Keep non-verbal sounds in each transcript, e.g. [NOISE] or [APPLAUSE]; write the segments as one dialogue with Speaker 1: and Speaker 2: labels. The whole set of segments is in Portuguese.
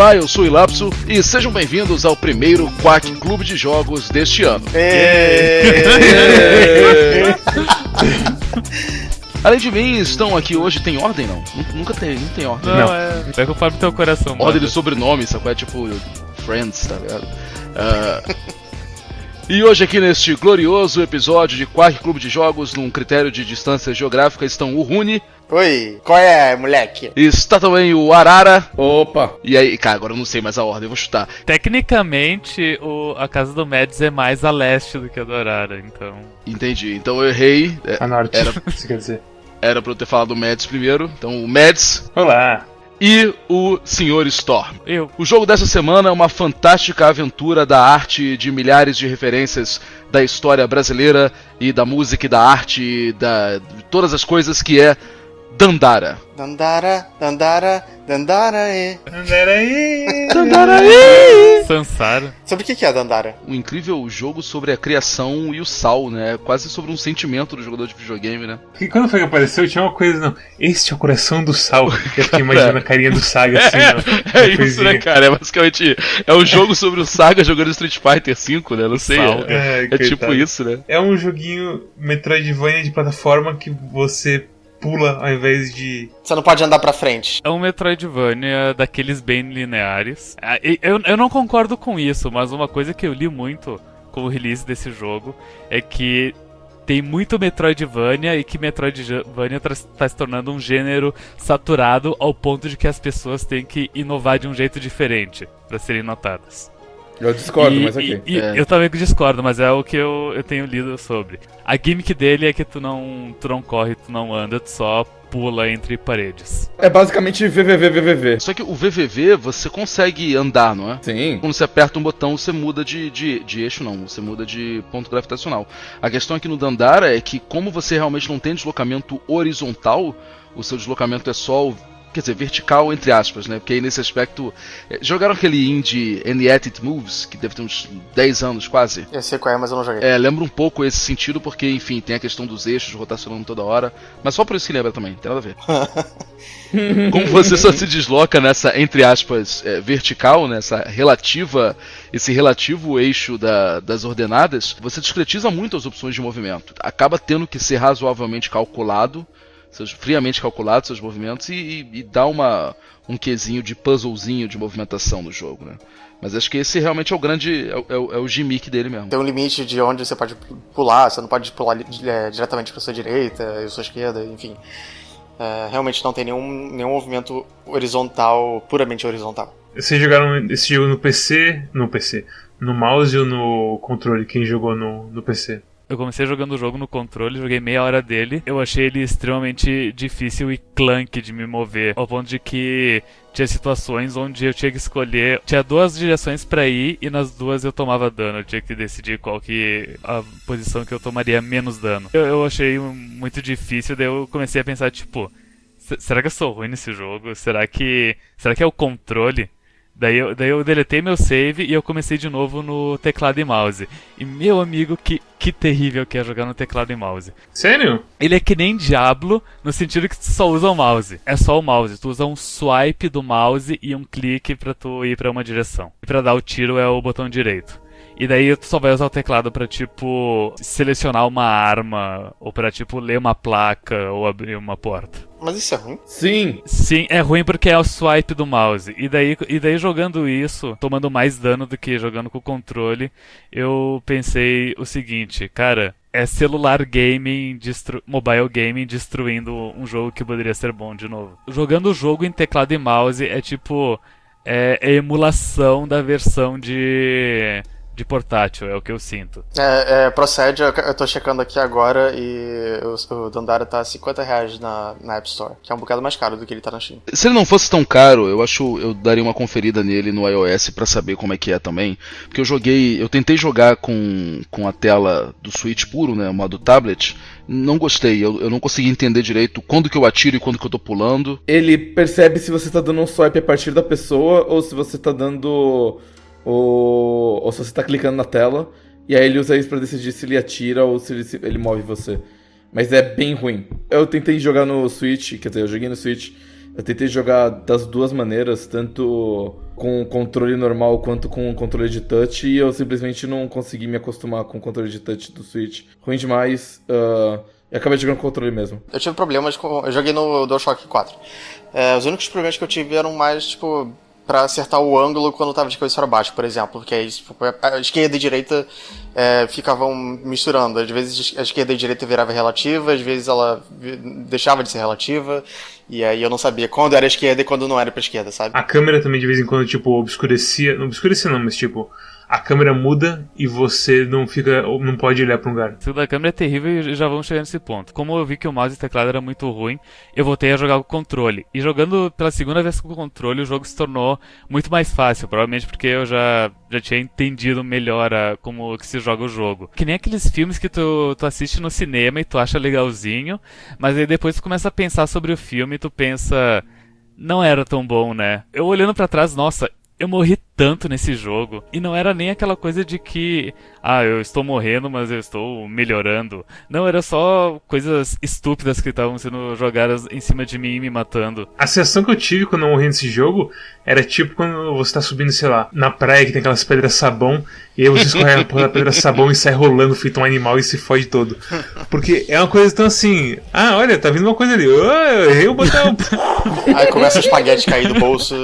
Speaker 1: Olá, eu sou o Ilapso e sejam bem-vindos ao primeiro Quack Clube de Jogos deste ano. [LAUGHS] Além de mim, estão aqui hoje. Tem ordem, não? Nunca tem, não tem ordem.
Speaker 2: Não, não. é. É conforme teu coração.
Speaker 1: Ordem de sobrenome, sacou? É tipo Friends, tá ligado? Uh, [LAUGHS] e hoje aqui neste glorioso episódio de Quack Clube de Jogos, num critério de distância geográfica, estão o Rune.
Speaker 3: Oi, qual é, moleque?
Speaker 1: Está também o Arara.
Speaker 4: Opa!
Speaker 1: E aí, cara, agora eu não sei mais a ordem, eu vou chutar.
Speaker 2: Tecnicamente, o, a casa do Mads é mais a leste do que a do Arara, então.
Speaker 1: Entendi, então eu errei.
Speaker 4: É, a norte, era, [LAUGHS] isso quer dizer.
Speaker 1: Era pra eu ter falado o Mads primeiro. Então, o Mads.
Speaker 4: Olá!
Speaker 1: e o Sr. Storm.
Speaker 2: Eu.
Speaker 1: O jogo dessa semana é uma fantástica aventura da arte de milhares de referências da história brasileira e da música e da arte e da, de todas as coisas que é Dandara.
Speaker 3: Dandara, Dandara, Dandara
Speaker 4: Dandaraê.
Speaker 2: Dandaraê. Sansara.
Speaker 3: Sobre o que é a Dandara?
Speaker 1: Um incrível jogo sobre a criação e o sal, né? Quase sobre um sentimento do jogador de videogame, né?
Speaker 4: E quando foi que apareceu, tinha uma coisa, não. Este é o coração do sal. Eu fiquei imaginando a carinha do Saga assim,
Speaker 1: É, [LAUGHS] é isso, né, cara? É basicamente. É um jogo sobre o Saga jogando Street Fighter V, né? Não sei. Sal, é, é, é tipo isso, né?
Speaker 4: É um joguinho Metroidvania de plataforma que você pula ao invés de.
Speaker 3: Você não pode andar pra frente.
Speaker 2: É um Metroidvania daqueles bem lineares. Ah, eu, eu não concordo com isso, mas uma coisa que eu li muito com o release desse jogo é que tem muito Metroidvania e que Metroidvania está se tornando um gênero saturado ao ponto de que as pessoas têm que inovar de um jeito diferente para serem notadas.
Speaker 4: Eu discordo, e, mas ok.
Speaker 2: E, é. Eu também discordo, mas é o que eu, eu tenho lido sobre. A gimmick dele é que tu não, tu não corre, tu não anda, tu só pula entre paredes.
Speaker 4: É basicamente VVV,
Speaker 1: Só que o VVV você consegue andar, não é?
Speaker 4: Sim.
Speaker 1: Quando você aperta um botão, você muda de, de, de eixo, não. Você muda de ponto gravitacional. A questão aqui no Dandara é que, como você realmente não tem deslocamento horizontal, o seu deslocamento é só o quer dizer, vertical entre aspas, né? Porque aí nesse aspecto. É, jogaram aquele indie And Yet It Moves, que deve ter uns 10 anos quase.
Speaker 3: Eu sei qual é, mas eu não joguei.
Speaker 1: É, lembra um pouco esse sentido, porque, enfim, tem a questão dos eixos rotacionando toda hora. Mas só por isso que lembra também, tem nada a ver. [LAUGHS] Como você só se desloca nessa, entre aspas, é, vertical, nessa relativa, esse relativo eixo da, das ordenadas, você discretiza muito as opções de movimento. Acaba tendo que ser razoavelmente calculado seus, friamente calculados seus movimentos e, e, e dá uma, um quesinho de puzzlezinho de movimentação no jogo, né? Mas acho que esse realmente é o grande. É, é, é o gimmick dele mesmo.
Speaker 3: Tem um limite de onde você pode pular, você não pode pular é, diretamente para sua direita e sua esquerda, enfim. É, realmente não tem nenhum, nenhum movimento horizontal, puramente horizontal.
Speaker 4: Vocês jogaram esse jogo no PC? No PC. No mouse ou no controle? Quem jogou no, no PC?
Speaker 2: Eu comecei jogando o jogo no controle, joguei meia hora dele. Eu achei ele extremamente difícil e clunky de me mover, ao ponto de que tinha situações onde eu tinha que escolher. Tinha duas direções para ir e nas duas eu tomava dano. Eu tinha que decidir qual que a posição que eu tomaria menos dano. Eu, eu achei muito difícil, daí eu comecei a pensar, tipo, será que eu sou ruim nesse jogo? Será que. Será que é o controle? Daí eu, daí eu deletei meu save e eu comecei de novo no teclado e mouse. E meu amigo, que, que terrível que é jogar no teclado e mouse.
Speaker 4: Sério?
Speaker 2: Ele é que nem Diablo, no sentido que tu só usa o mouse. É só o mouse. Tu usa um swipe do mouse e um clique para tu ir para uma direção. E pra dar o tiro é o botão direito. E daí tu só vai usar o teclado para tipo selecionar uma arma ou para tipo ler uma placa ou abrir uma porta.
Speaker 3: Mas isso é ruim?
Speaker 4: Sim.
Speaker 2: Sim, é ruim porque é o swipe do mouse. E daí, e daí jogando isso, tomando mais dano do que jogando com o controle, eu pensei o seguinte, cara, é celular gaming, destru... mobile gaming destruindo um jogo que poderia ser bom de novo. Jogando o jogo em teclado e mouse é tipo é, é emulação da versão de de portátil, é o que eu sinto.
Speaker 3: É, é procede, eu, eu tô checando aqui agora e o, o Dandara tá 50 reais na, na App Store, que é um bocado mais caro do que ele tá na Steam.
Speaker 1: Se ele não fosse tão caro, eu acho eu daria uma conferida nele no iOS para saber como é que é também. Porque eu joguei, eu tentei jogar com, com a tela do Switch puro, né, modo tablet, não gostei, eu, eu não consegui entender direito quando que eu atiro e quando que eu tô pulando.
Speaker 4: Ele percebe se você tá dando um swipe a partir da pessoa ou se você tá dando ou, ou se você tá clicando na tela, e aí ele usa isso pra decidir se ele atira ou se ele, se ele move você. Mas é bem ruim. Eu tentei jogar no Switch, quer dizer, eu joguei no Switch, eu tentei jogar das duas maneiras, tanto com controle normal quanto com controle de touch e eu simplesmente não consegui me acostumar com o controle de touch do Switch. Ruim demais. Uh, e acabei jogando com controle mesmo.
Speaker 3: Eu tive problemas com. Eu joguei no DualShock 4. É, os únicos problemas que eu tive eram mais, tipo, para acertar o ângulo quando tava de cabeça para baixo, por exemplo. Porque aí tipo, a esquerda e a direita é, ficavam misturando. Às vezes a esquerda e a direita virava relativa, às vezes ela deixava de ser relativa. E aí eu não sabia quando era esquerda e quando não era pra esquerda, sabe?
Speaker 5: A câmera também de vez em quando, tipo, obscurecia. Não obscurecia não, mas tipo a câmera muda e você não fica não pode olhar para um lugar.
Speaker 2: Isso da câmera é terrível e já vamos chegar nesse ponto. Como eu vi que o mouse e o teclado era muito ruim, eu voltei a jogar com o controle. E jogando pela segunda vez com o controle, o jogo se tornou muito mais fácil, provavelmente porque eu já já tinha entendido melhor a, como que se joga o jogo. Que nem aqueles filmes que tu, tu assiste no cinema e tu acha legalzinho, mas aí depois tu começa a pensar sobre o filme e tu pensa não era tão bom, né? Eu olhando para trás, nossa, eu morri tanto nesse jogo. E não era nem aquela coisa de que, ah, eu estou morrendo, mas eu estou melhorando. Não, era só coisas estúpidas que estavam sendo jogadas em cima de mim e me matando.
Speaker 5: A sensação que eu tive quando eu morri nesse jogo era tipo quando você está subindo, sei lá, na praia que tem aquelas pedras sabão, e aí você escorrega na porra da pedra sabão e sai rolando feito um animal e se fode todo. Porque é uma coisa tão assim, ah, olha, tá vindo uma coisa ali, oh, eu errei o botão. [LAUGHS]
Speaker 3: aí começa o espaguete cair do bolso.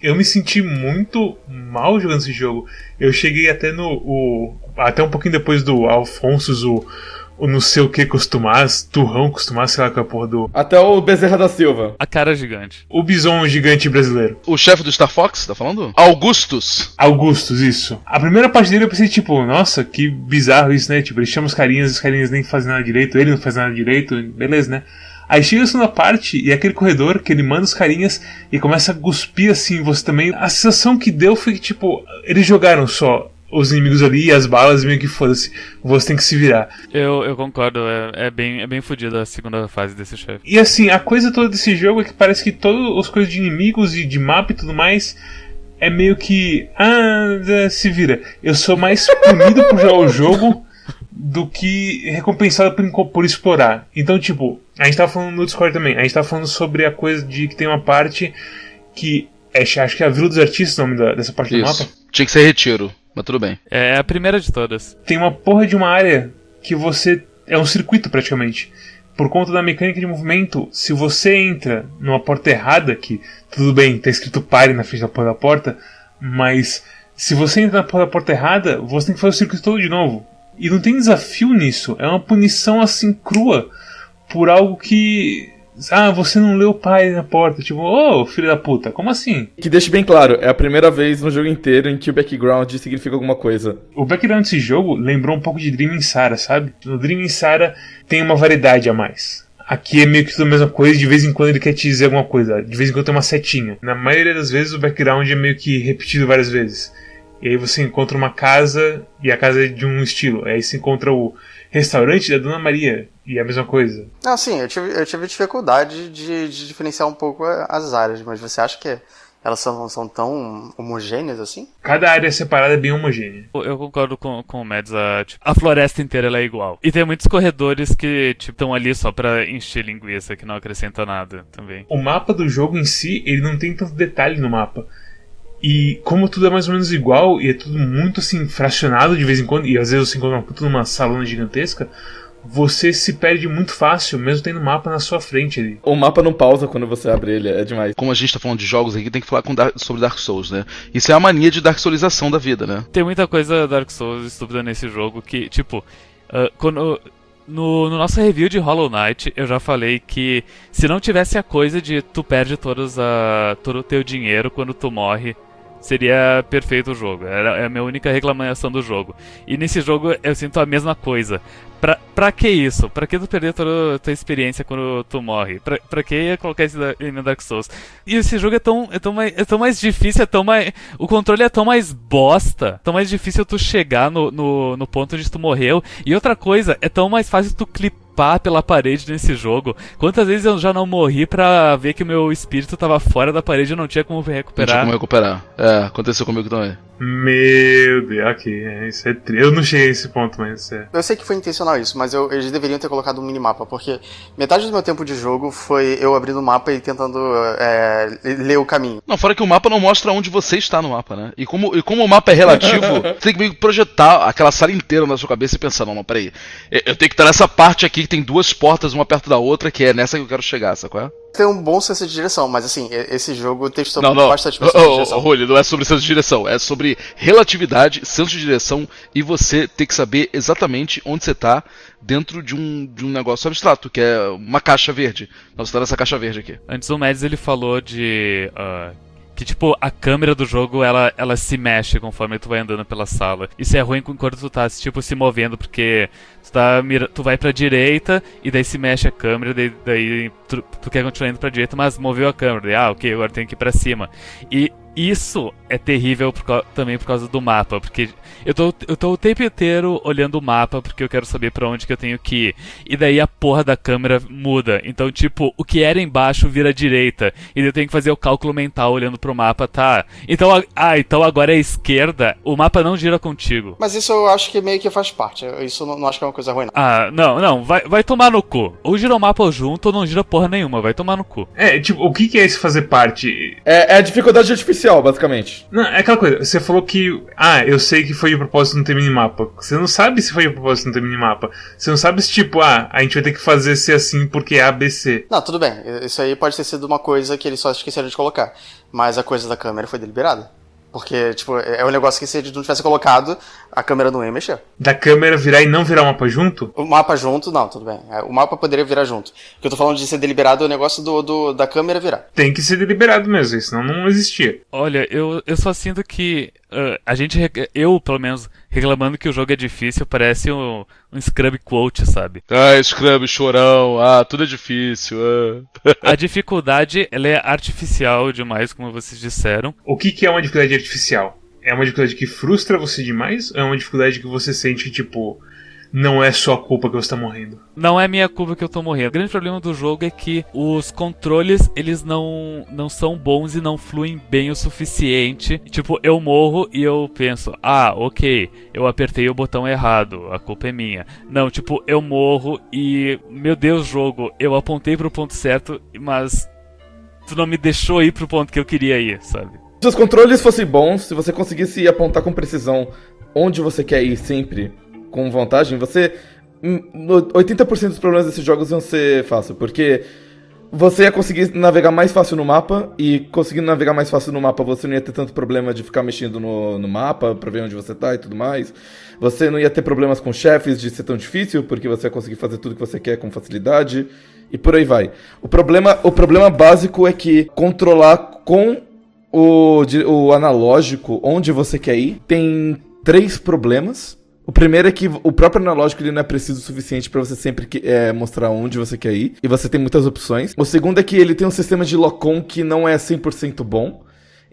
Speaker 5: Eu me senti muito mal jogando esse jogo. Eu cheguei até no. O, até um pouquinho depois do Alfonso, o, o não sei o que costumás, turrão costumás, sei lá com a porra do.
Speaker 4: Até o Bezerra da Silva.
Speaker 2: A cara gigante.
Speaker 5: O bison gigante brasileiro.
Speaker 1: O chefe do Star Fox, tá falando? Augustus.
Speaker 5: Augustus, isso. A primeira parte dele eu pensei, tipo, nossa, que bizarro isso, né? Tipo, ele chama os carinhas, os carinhas nem fazem nada direito, ele não faz nada direito, beleza, né? Aí chega a segunda parte e é aquele corredor que ele manda os carinhas e começa a cuspir assim você também. A sensação que deu foi que, tipo, eles jogaram só os inimigos ali e as balas meio que foda-se. Você tem que se virar.
Speaker 2: Eu, eu concordo, é, é bem, é bem fodida a segunda fase desse chefe.
Speaker 5: E assim, a coisa toda desse jogo é que parece que todas as coisas de inimigos e de mapa e tudo mais é meio que. Ah, se vira. Eu sou mais punido por jogar o jogo do que recompensado por, por explorar. Então, tipo, a gente tava falando no Discord também, a gente tava falando sobre a coisa de que tem uma parte que. É, acho que é a Vila dos Artistas o nome da, dessa parte Isso. do mapa.
Speaker 1: Tinha que ser retiro, mas tudo bem.
Speaker 2: É a primeira de todas.
Speaker 5: Tem uma porra de uma área que você. É um circuito praticamente. Por conta da mecânica de movimento, se você entra numa porta errada, que tudo bem, tá escrito pare na frente da porta da porta, mas se você entra na porta da porta errada, você tem que fazer o circuito todo de novo. E não tem desafio nisso, é uma punição assim crua por algo que. Ah, você não leu o pai na porta. Tipo, ô oh, filho da puta, como assim?
Speaker 4: Que deixe bem claro, é a primeira vez no jogo inteiro em que o background significa alguma coisa.
Speaker 5: O background desse jogo lembrou um pouco de Dream Sara, sabe? No Dream Sara tem uma variedade a mais. Aqui é meio que tudo a mesma coisa, de vez em quando ele quer te dizer alguma coisa, de vez em quando tem uma setinha. Na maioria das vezes o background é meio que repetido várias vezes. E aí você encontra uma casa e a casa é de um estilo. Aí você encontra o restaurante da Dona Maria e é a mesma coisa.
Speaker 3: Não, sim, eu tive, eu tive dificuldade de, de diferenciar um pouco as áreas, mas você acha que elas são, são tão homogêneas assim?
Speaker 5: Cada área separada é bem homogênea.
Speaker 2: Eu concordo com, com o Mads. A, tipo, a floresta inteira é igual. E tem muitos corredores que estão tipo, ali só pra encher linguiça, que não acrescenta nada também.
Speaker 5: O mapa do jogo em si, ele não tem tanto detalhe no mapa. E como tudo é mais ou menos igual e é tudo muito assim fracionado de vez em quando, e às vezes você encontra uma puta numa salona gigantesca, você se perde muito fácil, mesmo tendo mapa na sua frente ali.
Speaker 4: O mapa não pausa quando você abre ele, é demais.
Speaker 1: Como a gente tá falando de jogos aqui, tem que falar Dark, sobre Dark Souls, né? Isso é a mania de Dark Soulização da vida, né?
Speaker 2: Tem muita coisa Dark Souls estúpida nesse jogo que, tipo, uh, quando. No, no, nosso review de Hollow Knight, eu já falei que se não tivesse a coisa de tu perde todos a, todo o teu dinheiro quando tu morre seria perfeito o jogo. Era, é a minha única reclamação do jogo. E nesse jogo eu sinto a mesma coisa. Pra, pra que isso? Pra que tu perder toda a tua experiência quando tu morre? Pra, pra que colocar isso em Dark Souls? E esse jogo é tão, é, tão mais, é tão mais difícil, é tão mais. O controle é tão mais bosta, tão mais difícil tu chegar no, no, no ponto onde tu morreu. E outra coisa, é tão mais fácil tu clipar pá pela parede nesse jogo. Quantas vezes eu já não morri pra ver que o meu espírito tava fora da parede e não tinha como recuperar? Não
Speaker 1: tinha como recuperar. É, aconteceu comigo também.
Speaker 5: Meu Deus, ok. É, isso é tri... Eu não cheguei a esse ponto, mas é.
Speaker 3: Eu sei que foi intencional isso, mas eu, eles deveriam ter colocado um minimapa, porque metade do meu tempo de jogo foi eu abrindo o mapa e tentando é, ler o caminho.
Speaker 1: Não, fora que o mapa não mostra onde você está no mapa, né? E como, e como o mapa é relativo, [LAUGHS] você tem que meio que projetar aquela sala inteira na sua cabeça e pensar, não, não, peraí. Eu tenho que estar nessa parte aqui que tem duas portas, uma perto da outra, que é nessa que eu quero chegar, sacou? É?
Speaker 3: Tem um bom senso de direção, mas assim, esse jogo testou
Speaker 1: não, não.
Speaker 3: bastante
Speaker 1: senso de direção. Rulli, não é sobre senso de direção, é sobre relatividade, senso de direção e você ter que saber exatamente onde você está dentro de um, de um negócio abstrato, que é uma caixa verde. Nós estamos nessa caixa verde aqui.
Speaker 2: Antes o Mads ele falou de. Uh, que tipo, a câmera do jogo ela, ela se mexe conforme tu vai andando pela sala. Isso é ruim enquanto tu tá tipo, se movendo, porque tu, tá, tu vai pra direita e daí se mexe a câmera, daí, daí tu, tu, quer continuar indo pra direita, mas moveu a câmera. Daí, ah, ok, agora tenho que ir pra cima. E isso é terrível por, também por causa do mapa, porque eu tô, eu tô o tempo inteiro olhando o mapa porque eu quero saber para onde que eu tenho que ir. E daí a porra da câmera muda. Então, tipo, o que era embaixo vira direita. E daí eu tenho que fazer o cálculo mental olhando pro mapa, tá? Então, ah, então agora é esquerda, o mapa não gira contigo.
Speaker 3: Mas isso eu acho que meio que faz parte. Isso não, não acho que é uma coisa ruim. Não.
Speaker 2: Ah, não, não, vai, vai tomar no cu. Ou gira o mapa junto ou não gira porra nenhuma, vai tomar no cu.
Speaker 5: É, tipo, o que, que é esse fazer parte?
Speaker 4: É, é a dificuldade artificial, basicamente.
Speaker 5: Não, é aquela coisa, você falou que, ah, eu sei que foi de propósito não ter minimapa. Você não sabe se foi de propósito não ter minimapa. Você não sabe se, tipo, ah, a gente vai ter que fazer ser assim porque é ABC.
Speaker 3: Não, tudo bem. Isso aí pode ter sido uma coisa que eles só esqueceram de colocar. Mas a coisa da câmera foi deliberada. Porque, tipo, é um negócio que se ele não tivesse colocado, a câmera não ia mexer.
Speaker 5: Da câmera virar e não virar o mapa junto?
Speaker 3: O mapa junto, não, tudo bem. É, o mapa poderia virar junto. O que eu tô falando de ser deliberado é o negócio do, do, da câmera virar.
Speaker 5: Tem que ser deliberado mesmo, senão não existia.
Speaker 2: Olha, eu, eu só sinto que uh, a gente, eu pelo menos, reclamando que o jogo é difícil, parece um, um Scrub quote, sabe?
Speaker 1: Ah, Scrub, chorão, ah, tudo é difícil. Ah.
Speaker 2: a dificuldade, ela é artificial demais, como vocês disseram.
Speaker 5: O que, que é uma dificuldade artificial? É uma dificuldade que frustra você demais? Ou é uma dificuldade que você sente, tipo, não é sua culpa que você tá morrendo.
Speaker 2: Não é minha culpa que eu tô morrendo. O grande problema do jogo é que os controles, eles não, não são bons e não fluem bem o suficiente. Tipo, eu morro e eu penso, ah, ok, eu apertei o botão errado, a culpa é minha. Não, tipo, eu morro e, meu Deus, jogo, eu apontei pro ponto certo, mas tu não me deixou ir pro ponto que eu queria ir, sabe?
Speaker 4: Se os controles fossem bons, se você conseguisse apontar com precisão onde você quer ir sempre, com vantagem, você. 80% hum, dos problemas desses jogos iam ser fácil, porque você ia conseguir navegar mais fácil no mapa, e conseguindo navegar mais fácil no mapa, você não ia ter tanto problema de ficar mexendo no, no mapa pra ver onde você tá e tudo mais. Você não ia ter problemas com chefes de ser tão difícil, porque você ia conseguir fazer tudo que você quer com facilidade, e por aí vai. O problema, o problema básico é que controlar com o, o analógico onde você quer ir tem três problemas. O primeiro é que o próprio analógico ele não é preciso o suficiente para você sempre que, é, mostrar onde você quer ir. E você tem muitas opções. O segundo é que ele tem um sistema de lock-on que não é 100% bom.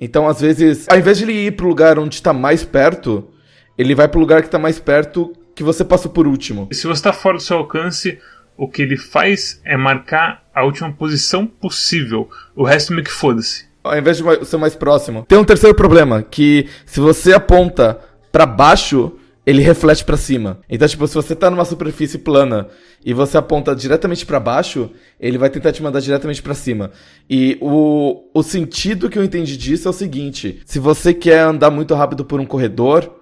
Speaker 4: Então, às vezes, ao invés de ele ir pro lugar onde está mais perto, ele vai pro lugar que está mais perto que você passou por último.
Speaker 5: E se você está fora do seu alcance, o que ele faz é marcar a última posição possível. O resto meio que foda-se.
Speaker 4: Ao invés de ser mais próximo. Tem um terceiro problema, que se você aponta para baixo, ele reflete para cima. Então, tipo, se você tá numa superfície plana e você aponta diretamente para baixo, ele vai tentar te mandar diretamente para cima. E o, o sentido que eu entendi disso é o seguinte: se você quer andar muito rápido por um corredor,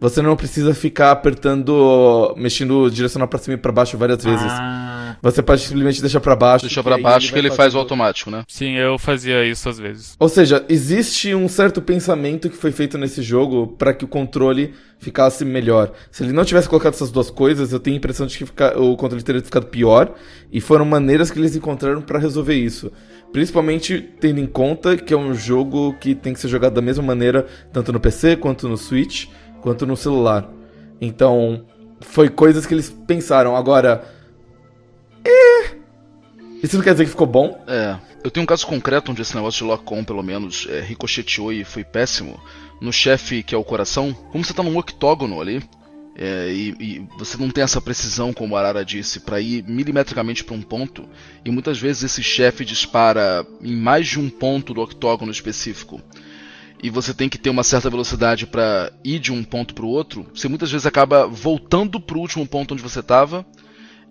Speaker 4: você não precisa ficar apertando, mexendo, direcional para cima e para baixo várias vezes. Ah. Você pode simplesmente deixar para baixo.
Speaker 1: Deixa para baixo ele que ele faz o automático, né?
Speaker 2: Sim, eu fazia isso às vezes.
Speaker 4: Ou seja, existe um certo pensamento que foi feito nesse jogo para que o controle ficasse melhor. Se ele não tivesse colocado essas duas coisas, eu tenho a impressão de que fica, o controle teria ficado pior. E foram maneiras que eles encontraram para resolver isso. Principalmente tendo em conta que é um jogo que tem que ser jogado da mesma maneira, tanto no PC quanto no Switch quanto no celular. Então, foi coisas que eles pensaram. Agora. É... Isso não quer dizer que ficou bom?
Speaker 1: É. Eu tenho um caso concreto onde esse negócio de lock-on, pelo menos, é, ricocheteou e foi péssimo. No chefe, que é o coração, como você tá num octógono ali, é, e, e, você não tem essa precisão, como a Arara disse, para ir milimetricamente para um ponto, e muitas vezes esse chefe dispara em mais de um ponto do octógono específico. e você tem que ter uma certa velocidade para ir de um ponto para o outro, você muitas vezes acaba voltando pro último ponto onde você tava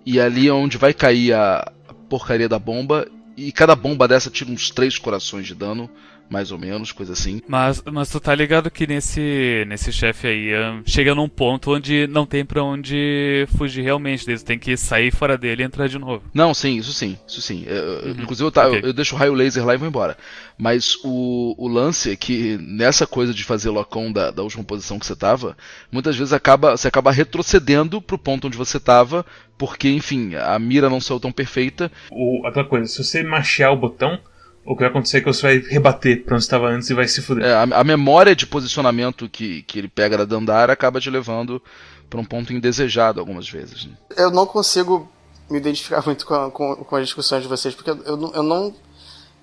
Speaker 1: e ali é onde vai cair a porcaria da bomba. E cada bomba dessa tira uns três corações de dano mais ou menos, coisa assim.
Speaker 2: Mas, mas tu tá ligado que nesse, nesse chefe aí um, chega num ponto onde não tem para onde fugir realmente, daí tu tem que sair fora dele e entrar de novo.
Speaker 1: Não, sim, isso sim, isso sim. Eu, uhum. Inclusive eu, tá, okay. eu, eu, deixo o raio laser lá e vou embora. Mas o, o lance é que nessa coisa de fazer locão da, da última posição que você tava, muitas vezes acaba, você acaba retrocedendo pro ponto onde você tava, porque, enfim, a mira não saiu tão perfeita.
Speaker 5: O, aquela coisa, se você machear o botão, o que vai acontecer é que você vai rebater pra onde estava antes e vai se fuder.
Speaker 1: É, a, a, memória de posicionamento que, que ele pega da Dandara acaba te levando para um ponto indesejado algumas vezes. Né?
Speaker 3: Eu não consigo me identificar [LAUGHS] muito com, a, com, com as discussões de vocês, porque eu, eu, eu não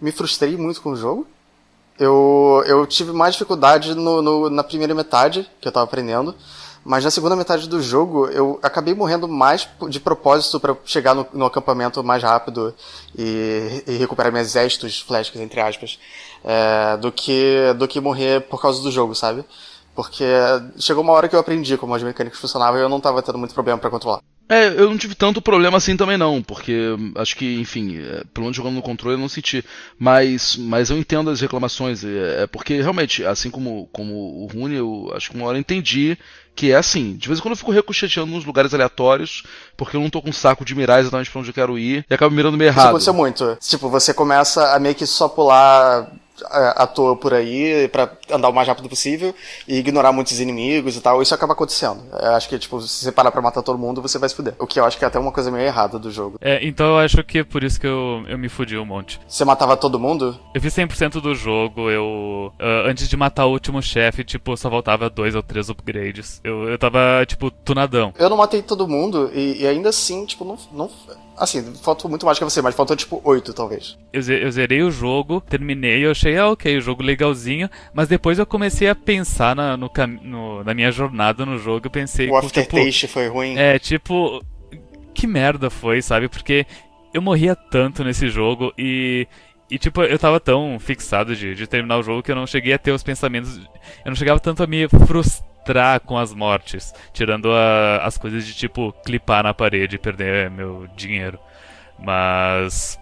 Speaker 3: me frustrei muito com o jogo. Eu, eu tive mais dificuldade no, no, na primeira metade, que eu tava aprendendo. Mas na segunda metade do jogo, eu acabei morrendo mais de propósito para chegar no, no, acampamento mais rápido e, e recuperar meus exércitos flechas, entre aspas, é, do, que, do que morrer por causa do jogo, sabe? Porque chegou uma hora que eu aprendi como as mecânicas funcionavam e eu não estava tendo muito problema para controlar.
Speaker 1: É, eu não tive tanto problema assim também não, porque acho que, enfim, é, pelo menos jogando no controle eu não senti. Mas, mas eu entendo as reclamações, é, é porque realmente, assim como, como o Rune, eu acho que uma hora eu entendi que é assim, de vez em quando eu fico ricocheteando nos lugares aleatórios, porque eu não tô com um saco de mirar exatamente pra onde eu quero ir, e acabo mirando meio errado.
Speaker 3: Isso aconteceu muito. Tipo, você começa a meio que só pular à toa por aí para andar o mais rápido possível e ignorar muitos inimigos e tal. Isso acaba acontecendo. Eu acho que, tipo, se você parar pra matar todo mundo, você vai se fuder. O que eu acho que é até uma coisa meio errada do jogo.
Speaker 2: É, então eu acho que é por isso que eu, eu me fudi um monte.
Speaker 3: Você matava todo mundo?
Speaker 2: Eu fiz 100% do jogo, eu... Uh, antes de matar o último chefe, tipo, só faltava dois ou três upgrades. Eu, eu tava, tipo, tunadão.
Speaker 3: Eu não matei todo mundo e, e ainda assim, tipo, não... não Assim, faltou muito mais que você, mas faltou tipo 8, talvez.
Speaker 2: Eu, eu zerei o jogo, terminei, eu achei, ah, ok, o jogo legalzinho, mas depois eu comecei a pensar na, no, no, na minha jornada no jogo, eu pensei...
Speaker 3: O aftertaste tipo, foi ruim?
Speaker 2: É, tipo, que merda foi, sabe? Porque eu morria tanto nesse jogo e... E, tipo, eu tava tão fixado de, de terminar o jogo que eu não cheguei a ter os pensamentos... Eu não chegava tanto a me frustrar entrar com as mortes, tirando a, as coisas de tipo clipar na parede e perder meu dinheiro. Mas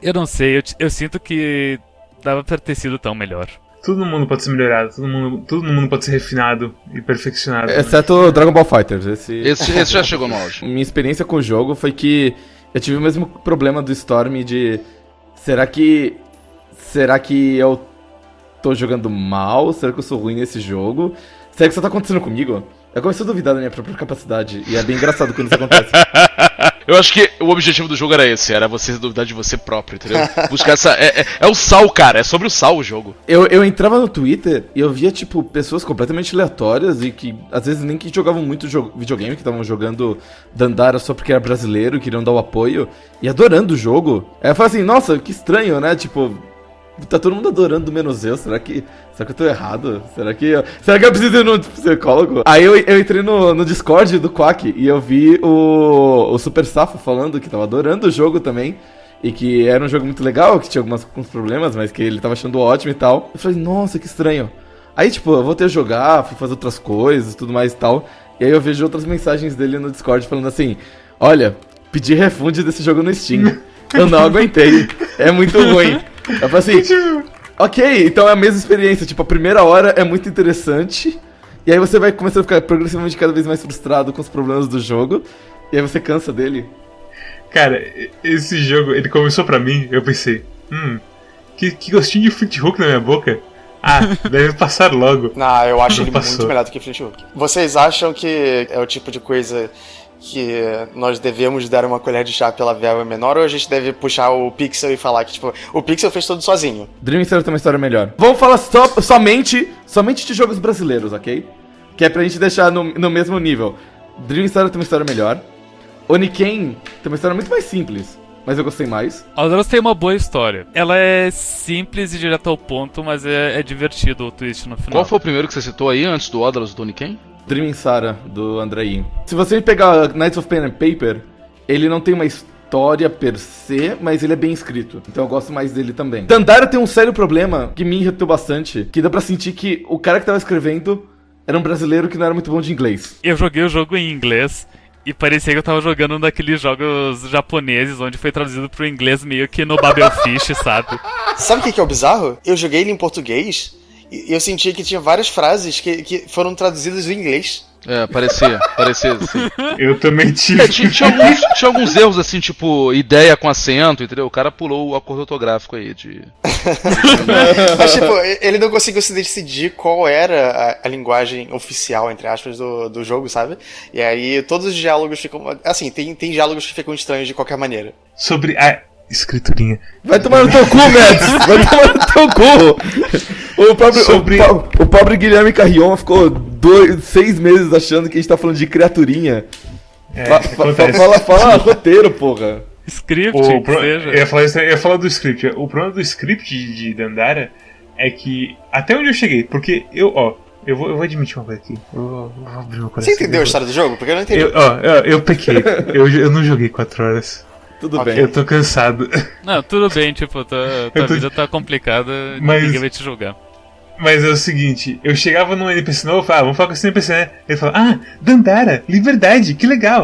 Speaker 2: eu não sei, eu, eu sinto que dava pra ter sido tão melhor.
Speaker 5: Todo no mundo pode ser melhorado, todo mundo, todo mundo pode ser refinado e perfeccionado.
Speaker 4: Exceto né? Dragon Ball Fighters. Esse...
Speaker 1: esse... esse, já chegou no auge. [LAUGHS]
Speaker 4: Minha experiência com o jogo foi que eu tive o mesmo problema do Storm de. Será que. Será que eu tô jogando mal? Será que eu sou ruim nesse jogo? Será que isso tá acontecendo comigo? Eu comecei a duvidar da minha própria capacidade. E é bem engraçado quando isso acontece. [LAUGHS]
Speaker 1: Eu acho que o objetivo do jogo era esse, era você duvidar de você próprio, entendeu? Buscar essa. É, é, é, o sal, cara, é sobre o sal o jogo.
Speaker 4: Eu, eu entrava no Twitter e eu via, tipo, pessoas completamente aleatórias e que às vezes nem que jogavam muito videogame, que estavam jogando Dandara só porque era brasileiro, queriam dar o apoio, e adorando o jogo. Aí eu falei assim, nossa, que estranho, né? Tipo, Tá todo mundo adorando do menos eu. Será que. Será que eu tô errado? Será que. Eu, será que eu preciso ir no psicólogo? Aí eu, eu entrei no, no Discord do Quack e eu vi o, o Super Safo falando que tava adorando o jogo também. E que era um jogo muito legal, que tinha alguns, alguns problemas, mas que ele tava achando ótimo e tal. Eu falei, nossa, que estranho. Aí, tipo, eu voltei a jogar, fui fazer outras coisas tudo mais e tal. E aí eu vejo outras mensagens dele no Discord falando assim: Olha, pedi refund desse jogo no Steam. Eu não aguentei. É muito ruim. Eu falei assim, ok, então é a mesma experiência. Tipo, a primeira hora é muito interessante. E aí você vai começando a ficar progressivamente cada vez mais frustrado com os problemas do jogo. E aí você cansa dele.
Speaker 5: Cara, esse jogo, ele começou pra mim, eu pensei, hum, que, que gostinho de Flint Hook na minha boca. Ah, [LAUGHS] deve passar logo.
Speaker 3: Não, eu acho [LAUGHS] ele Passou. muito melhor do que Flint Hook. Vocês acham que é o tipo de coisa que nós devemos dar uma colher de chá pela verba menor ou a gente deve puxar o Pixel e falar que, tipo, o Pixel fez tudo sozinho?
Speaker 4: Dream Story tem uma história melhor. Vamos falar so, somente, somente de jogos brasileiros, ok? Que é pra gente deixar no, no mesmo nível. Dream Story tem uma história melhor. Oniken tem uma história muito mais simples, mas eu gostei mais.
Speaker 2: Aldous tem uma boa história. Ela é simples e direto ao ponto, mas é, é divertido o twist no final.
Speaker 1: Qual foi o primeiro que você citou aí antes do Odalus do Oniken?
Speaker 4: Dreaming Sara, do Andrei. Se você pegar Knights of Pen and Paper, ele não tem uma história per se, mas ele é bem escrito. Então eu gosto mais dele também. Dandara tem um sério problema que me irritou bastante, que dá pra sentir que o cara que tava escrevendo era um brasileiro que não era muito bom de inglês.
Speaker 2: Eu joguei o jogo em inglês e parecia que eu tava jogando um daqueles jogos japoneses onde foi traduzido pro inglês meio que no Babelfish, [LAUGHS] sabe?
Speaker 3: Sabe o que, que é o bizarro? Eu joguei ele em português eu senti que tinha várias frases que, que foram traduzidas em inglês.
Speaker 1: É, parecia, parecia assim.
Speaker 5: Eu também tive.
Speaker 1: É, tinha, tinha alguns, tinha alguns erros, assim, tipo, ideia com acento, entendeu? O cara pulou o acordo ortográfico aí de. [LAUGHS]
Speaker 3: Mas, tipo, ele não conseguiu se decidir qual era a, a linguagem oficial, entre aspas, do, do jogo, sabe? E aí todos os diálogos ficam. Assim, tem, tem diálogos que ficam estranhos de qualquer maneira.
Speaker 5: Sobre a escriturinha.
Speaker 4: Vai tomar no teu cu, Mads! Vai tomar no teu cu! [LAUGHS] O pobre,
Speaker 5: Sobre-
Speaker 4: o, o pobre Guilherme Carrion ficou dois, seis meses achando que a gente tá falando de criaturinha.
Speaker 5: É,
Speaker 4: Fa- fa-
Speaker 5: acontece.
Speaker 4: fala, fala [LAUGHS] roteiro, porra.
Speaker 2: Script,
Speaker 5: O pro-
Speaker 2: seja.
Speaker 5: eu, ia falar eu ia falar do script. O problema do script de, de Dandara é que. Até onde eu cheguei, porque eu, ó, eu vou, eu vou admitir uma coisa aqui. Eu vou, eu vou abrir meu coração.
Speaker 3: Você entendeu a história do jogo? Porque eu não entendi.
Speaker 5: Eu, ó, eu, eu pequei. Eu, eu não joguei 4 horas.
Speaker 4: Tudo
Speaker 3: Ok.
Speaker 4: bem.
Speaker 5: Eu tô cansado. [LAUGHS]
Speaker 2: Não, tudo bem, tipo, tua, tua
Speaker 5: Eu tô-
Speaker 2: vida tá complicada,
Speaker 5: Mas-
Speaker 2: ninguém vai te julgar.
Speaker 5: Mas é o seguinte, eu chegava num NPC novo e falava, ah, vamos falar com esse NPC, né? Ele falava, ah, Dandara, liberdade, que legal.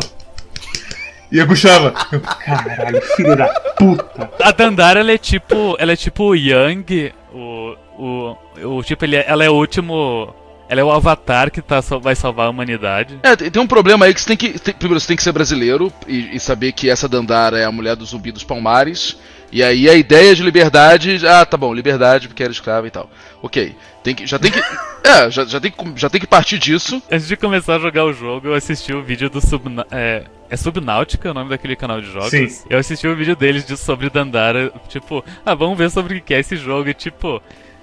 Speaker 5: E eu puxava, eu, caralho, filho da puta.
Speaker 2: A Dandara, ela é tipo. Ela é tipo o Yang, o. O, o tipo, ele é- ela é o último. Ela é o avatar que tá, vai salvar a humanidade.
Speaker 1: É, tem tem um problema aí que você tem que. tem- primeiro, você tem que ser brasileiro e, e saber que essa Dandara é a mulher do zumbi dos Palmares. E aí a ideia de liberdade. Ah, tá bom, liberdade porque era escrava e tal. Ok. Tem que, já tem que. [LAUGHS] É, já, já, tem que, já tem que partir disso.
Speaker 2: Antes de começar a jogar o jogo, eu assisti o vídeo do Subna é, é Subnáutica o nome daquele canal de jogos?
Speaker 5: Sim.
Speaker 2: Eu assisti o vídeo deles de, sobre Dandara, tipo, ah, vamos ver sobre o que é esse jogo, e tipo.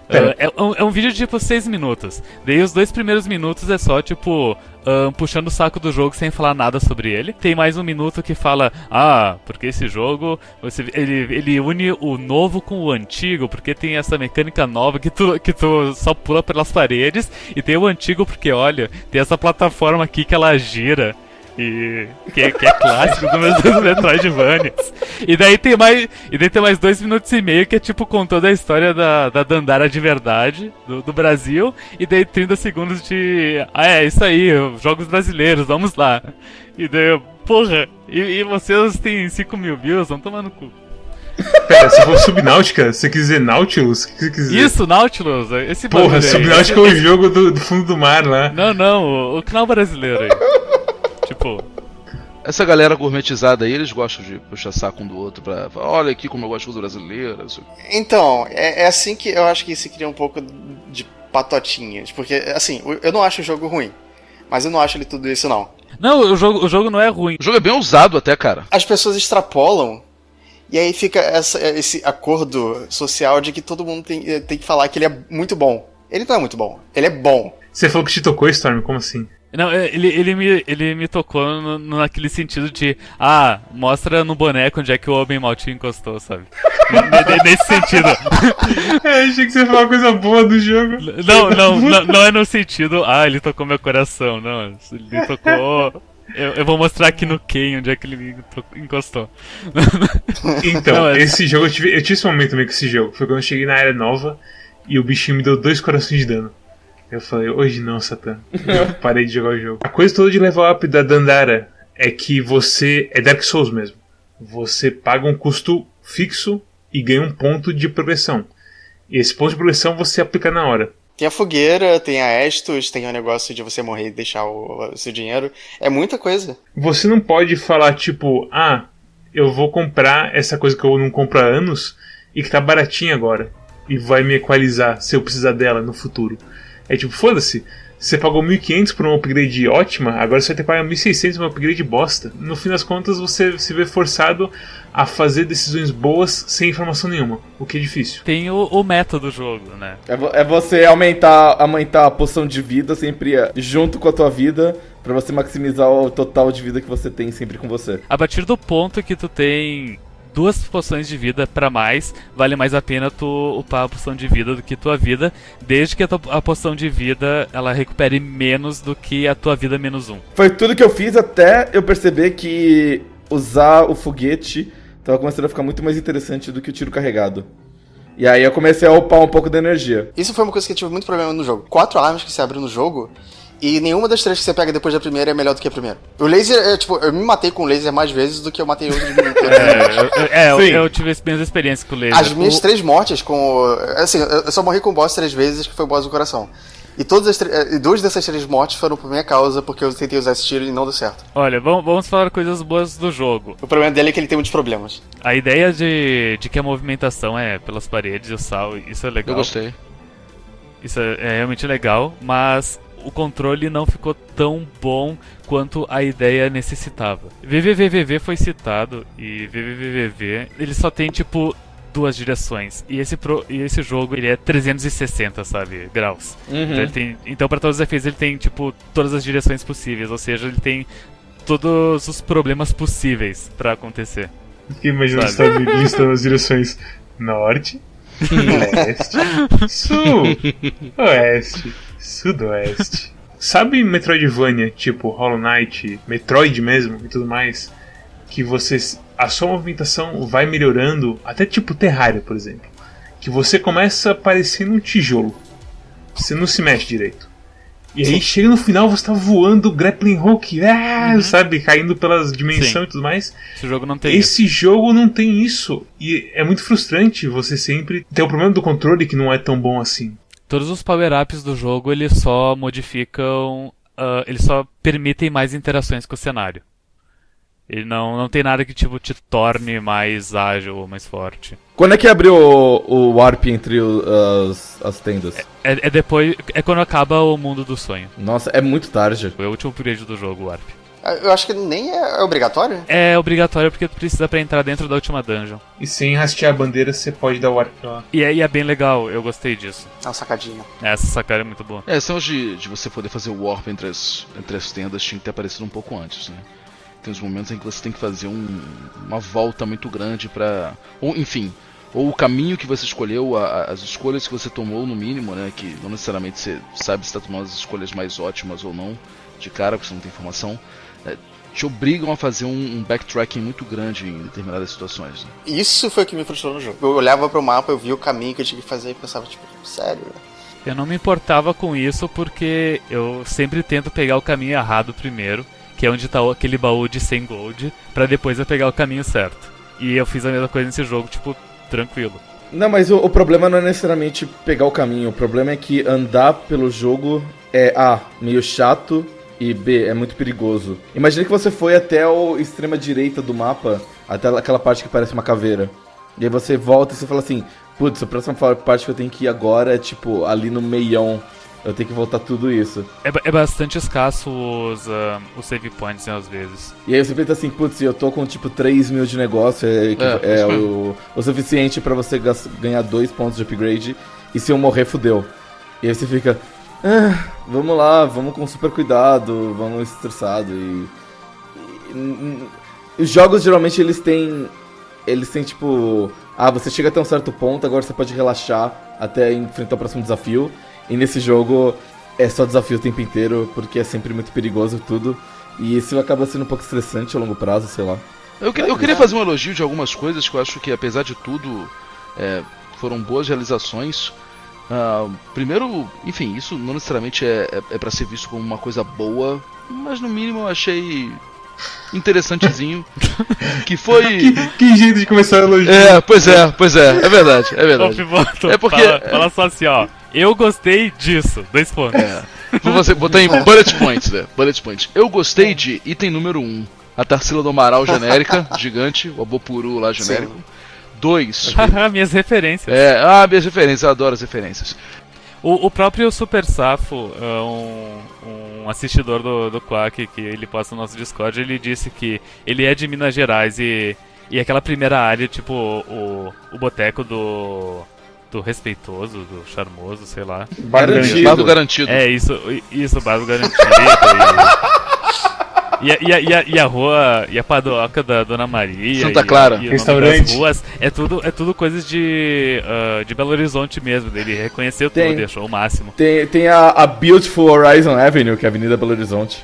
Speaker 2: Ah, é, um, é um vídeo de tipo 6 minutos. Daí os dois primeiros minutos é só, tipo, puxando o saco do jogo sem falar nada sobre ele. Tem mais um minuto que fala, ah, porque esse jogo você, ele, ele une o novo com o antigo, porque tem essa mecânica nova que tu, que tu só pula pelas paredes, e tem o antigo porque, olha, tem essa plataforma aqui que ela gira. E que, é- que é clássico do meus dos Metroidvanias. E daí tem mais. E daí tem mais dois minutos e meio que é tipo contando a história da, da Dandara de verdade, do, do Brasil. E daí 30 segundos de. Ah, é, isso aí, jogos brasileiros, vamos lá. E daí, porra, e, e vocês têm 5 mil views, vão tomar no cu.
Speaker 5: Pera, se for Subnáutica, você quer dizer Nautilus? O que você quer dizer?
Speaker 2: Isso, Nautilus, esse
Speaker 5: Porra. Subnáutica é o jogo do, do fundo do mar lá.
Speaker 2: Não, não, o, o canal brasileiro aí. [LAUGHS] tipo.
Speaker 1: Essa galera gourmetizada aí, eles gostam de puxar saco um do outro pra. falar, Olha aqui como eu gosto do brasileiro. isso aqui."
Speaker 3: Então, é, é assim que eu acho que se cria um pouco de patotinhas. Porque, assim, eu não acho o jogo ruim. Mas eu não acho ele tudo isso, não.
Speaker 2: Não, o jogo, o jogo não é ruim.
Speaker 1: O jogo é bem ousado até, cara.
Speaker 3: As pessoas extrapolam. E aí fica essa- esse acordo social de que todo mundo tem, tem que falar que ele é muito bom. Ele não é muito bom. Ele é bom.
Speaker 5: Você falou que te tocou, Storm, como assim?
Speaker 2: Não, é, ele, ele, me, ele me tocou no- naquele sentido de, ah, mostra no boneco onde é que o homem maltinho encostou, sabe? Nesse sentido.
Speaker 5: Eu [LAUGHS] achei que você ia falar uma coisa boa do jogo.
Speaker 2: Não, não, [LAUGHS] não, não é no sentido, ah, ele tocou meu coração, não. Ele tocou. Eu, eu vou mostrar aqui no Ken onde é que ele encostou. [LAUGHS]
Speaker 5: Então,
Speaker 2: Não, é-
Speaker 5: esse jogo, eu tive, eu tive esse momento também com esse jogo. Foi quando eu cheguei na área nova e o bichinho me deu dois corações de dano. Eu falei, hoje não, Satã. [LAUGHS] Eu parei de jogar o jogo. A coisa toda de level up da Dandara é que você. É Dark Souls mesmo. Você paga um custo fixo e ganha um ponto de progressão. E esse ponto de progressão você aplica na hora.
Speaker 3: Tem a fogueira, tem a Estus, tem o negócio de você morrer e deixar o, o seu dinheiro. É muita coisa.
Speaker 5: Você não pode falar, tipo, ah, eu vou comprar essa coisa que eu não compro há anos e que tá baratinha agora. E vai me equalizar se eu precisar dela no futuro. É tipo, foda-se. Você pagou 1.500 por uma upgrade ótima, agora você vai ter que pagar 1.600 por uma upgrade bosta. No fim das contas, você se vê forçado a fazer decisões boas sem informação nenhuma, o que é difícil.
Speaker 2: Tem o, o meta do jogo, né?
Speaker 4: É, vo- é você aumentar, aumentar a poção de vida sempre é, junto com a tua vida, pra você maximizar o total de vida que você tem sempre com você.
Speaker 2: A partir do ponto que tu tem duas poções de vida pra mais, vale mais a pena tu upar a poção de vida do que tua vida, desde que a, tua, a poção de vida ela recupere menos do que a tua vida menos um.
Speaker 4: Foi tudo que eu fiz até eu perceber que usar o foguete tava começando a ficar muito mais interessante do que o tiro carregado. E aí eu comecei a upar um pouco da energia.
Speaker 3: Isso foi uma coisa que eu tive muito problema no jogo. Quatro armas que se abrem no jogo, e nenhuma das três que você pega depois da primeira é melhor do que a primeira. O laser, é, tipo, eu me matei com o laser mais vezes do que eu matei outros [LAUGHS] inimigos.
Speaker 2: É, eu, é, eu, tive as minhas experiências com o laser.
Speaker 3: As minhas
Speaker 2: O-
Speaker 3: três mortes com. Assim, eu só morri com o boss três vezes, que foi o boss do coração. E todas as duas dessas três mortes foram por minha causa, porque eu tentei usar esse tiro e não deu certo.
Speaker 2: Olha, vamos, vamos falar coisas boas do jogo.
Speaker 3: O problema dele é que ele tem muitos problemas.
Speaker 2: A ideia de, de que a movimentação é pelas paredes e o sal, isso é legal.
Speaker 1: Eu gostei.
Speaker 2: Isso é, é realmente legal, mas o controle não ficou tão bom quanto a ideia necessitava. VVVVV foi citado e VVVVV ele só tem tipo duas direções e esse pro, e esse jogo ele é 360 sabe graus. Então, ele tem, então para todos os efeitos ele tem tipo todas as direções possíveis, ou seja ele tem todos os problemas possíveis pra acontecer.
Speaker 5: Fiquei imaginando você
Speaker 2: Sabe?
Speaker 5: tá listando as direções norte, [LAUGHS] leste, sul, [LAUGHS] oeste, sudoeste. Sabe Metroidvania, tipo Hollow Knight, Metroid mesmo e tudo mais, que você a sua movimentação vai melhorando, até tipo Terraria, por exemplo, que você começa parecendo um tijolo. Você não se mexe direito. E aí chega no final, você tá voando grappling hook, ah, sabe, caindo pelas dimensões e tudo mais.
Speaker 2: Esse jogo não tem isso.
Speaker 5: Esse jogo não tem isso. E é muito frustrante você sempre ter o problema do controle que não é tão bom assim.
Speaker 2: Todos os power-ups do jogo eles só modificam. ah, eles só permitem mais interações com o cenário. Ele não, não tem nada que tipo, te torne mais ágil ou mais forte.
Speaker 4: Quando é que abriu o, o warp entre o- as, as tendas?
Speaker 2: É, é depois. É quando acaba o mundo do sonho.
Speaker 4: Nossa, é muito tarde.
Speaker 2: É o último upgrade do jogo, o Warp.
Speaker 3: Eu acho que nem é obrigatório.
Speaker 2: É obrigatório porque tu precisa pra entrar dentro da última dungeon.
Speaker 5: E sem rastear a bandeira, você pode dar warp pra lá.
Speaker 2: E é, e é bem legal, eu gostei disso.
Speaker 3: É uma sacadinha.
Speaker 2: Essa sacada é muito boa.
Speaker 1: É, negócio de, de você poder fazer o warp entre as, entre as tendas tinha que ter aparecido um pouco antes, né? Tem uns momentos em que você tem que fazer um- uma volta muito grande pra. Ou, enfim, ou o caminho que você escolheu, a- as escolhas que você tomou, no mínimo, né? Que não necessariamente você sabe se está tomando as escolhas mais ótimas ou não, de cara, porque você não tem informação. É, te obrigam a fazer um, um backtracking muito grande em determinadas situações. Né?
Speaker 3: Isso foi o que me frustrou no jogo. Eu olhava pro mapa, eu via o caminho que eu tinha que fazer e pensava, tipo, sério?
Speaker 2: Eu não me importava com isso porque eu sempre tento pegar o caminho errado primeiro, que é onde tá aquele baú de 100 gold, pra depois eu pegar o caminho certo. E eu fiz a mesma coisa nesse jogo, tipo, tranquilo.
Speaker 4: Não, mas o, o problema não é necessariamente pegar o caminho. O problema é que andar pelo jogo é A, meio chato e B, é muito perigoso. Imagina que você foi até o extrema direita do mapa, até aquela parte que parece uma caveira. E aí você volta e você fala assim, putz, a próxima parte que eu tenho que ir agora é tipo ali no meião. Eu tenho que voltar tudo isso.
Speaker 2: É, é bastante escasso os, ah, os save points, né, às vezes.
Speaker 4: E aí você pensa assim, putz, eu tô com tipo 3 mil de negócio, é, que-
Speaker 1: É,
Speaker 4: é o, o suficiente pra você ganhar 2 pontos de upgrade, e se eu morrer, fudeu. E aí você fica, ah, vamos lá, vamos com super cuidado, vamos estressado e... e- e- os jogos geralmente eles têm, eles têm tipo, ah, você chega até um certo ponto, agora você pode relaxar até enfrentar o próximo desafio, e nesse jogo é só desafio o tempo inteiro, porque é sempre muito perigoso tudo. E isso acaba sendo um pouco estressante a longo prazo, sei lá.
Speaker 1: Eu, que- eu queria fazer um elogio de algumas coisas que eu acho que, apesar de tudo, é, foram boas realizações. Uh, primeiro, enfim, isso não necessariamente é, é, é para ser visto como uma coisa boa, mas no mínimo eu achei interessantezinho. [LAUGHS] que foi.
Speaker 5: Que, que, jeito de começar a elogiar.
Speaker 1: É, pois é, pois é, é verdade, é verdade.
Speaker 2: Ô,
Speaker 1: é porque.
Speaker 2: Fala, fala, só assim, ó. Eu gostei disso, dois pontos.
Speaker 1: É. Vou fazer, botar em [LAUGHS] bullet points, né? Bullet points. Eu gostei de item número 1. Um, a Tarsila do Amaral genérica, [LAUGHS] gigante, o Abopuru lá genérico. Sim.
Speaker 2: 2. [LAUGHS] Ah, ah, minhas referências.
Speaker 1: É, ah, minhas referências, eu adoro as referências.
Speaker 2: O, o próprio Super Safo, ah, um, um assistidor do, do Quack, que ele posta no nosso Discord, ele disse que ele é de Minas Gerais e, e aquela primeira área, tipo o, o boteco do do respeitoso, do charmoso, sei lá.
Speaker 4: Garantido.
Speaker 1: Garantido.
Speaker 2: É, isso, isso, bardo garantido. [LAUGHS] E, e, a, e, a, e, a, e a rua, e a padoca da Dona Maria.
Speaker 1: Santa
Speaker 2: e-
Speaker 1: Clara.
Speaker 2: e nome
Speaker 5: Restaurante.
Speaker 2: ruas, é tudo, é tudo coisas de, ah, de Belo Horizonte mesmo. Ele reconheceu
Speaker 4: Tem.
Speaker 2: tudo, deixou o máximo.
Speaker 4: Tem, tem a, a Beautiful Horizon Avenue, que é a Avenida Belo Horizonte.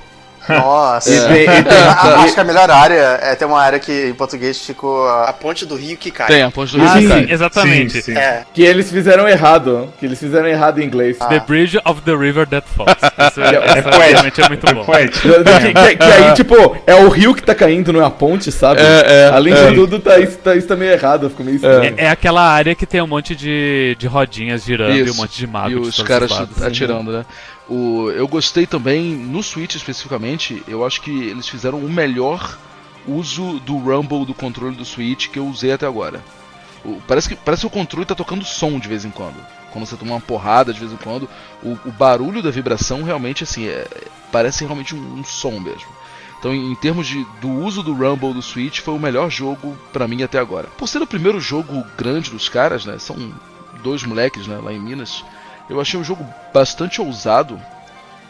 Speaker 3: Nossa.
Speaker 4: E tem- e tem- [LAUGHS]
Speaker 3: A- Acho que a melhor área é ter uma área que em português ficou a ponte do rio que cai.
Speaker 1: Tem a ponte do
Speaker 2: Ah,
Speaker 1: Rio.
Speaker 2: sim,
Speaker 1: cara.
Speaker 2: exatamente.
Speaker 5: Sim, sim.
Speaker 3: É.
Speaker 4: que eles fizeram errado. Que eles fizeram errado em inglês.
Speaker 2: The Bridge of the River That Falls. [LAUGHS] Isso é,
Speaker 4: É
Speaker 2: essa
Speaker 5: poético.
Speaker 2: realmente é muito
Speaker 5: É
Speaker 2: bom.
Speaker 5: poético.
Speaker 4: Que, que- que aí, tipo, é o rio que tá caindo, não é a ponte, sabe?
Speaker 1: É, é,
Speaker 4: Além
Speaker 1: é.
Speaker 4: de tudo, tá, isso, tá, isso tá meio errado, ficou meio estranho.
Speaker 2: É, é aquela área que tem um monte de, de rodinhas girando e um
Speaker 1: Isso.
Speaker 2: monte de mago
Speaker 1: E os caras atirando, né? O, eu gostei também, no Switch especificamente, eu acho que eles fizeram o melhor uso do Rumble do controle do Switch que eu usei até agora. O- parece, que, parece que o controle tá tocando som de vez em quando. Quando você toma uma porrada de vez em quando, o, o barulho da vibração realmente assim é- parece realmente um, um som mesmo. Então, em, em termos de, do uso do Rumble do Switch, foi o melhor jogo pra mim até agora. Por ser o primeiro jogo grande dos caras, né? São dois moleques né, lá em Minas. Eu achei o jogo bastante ousado.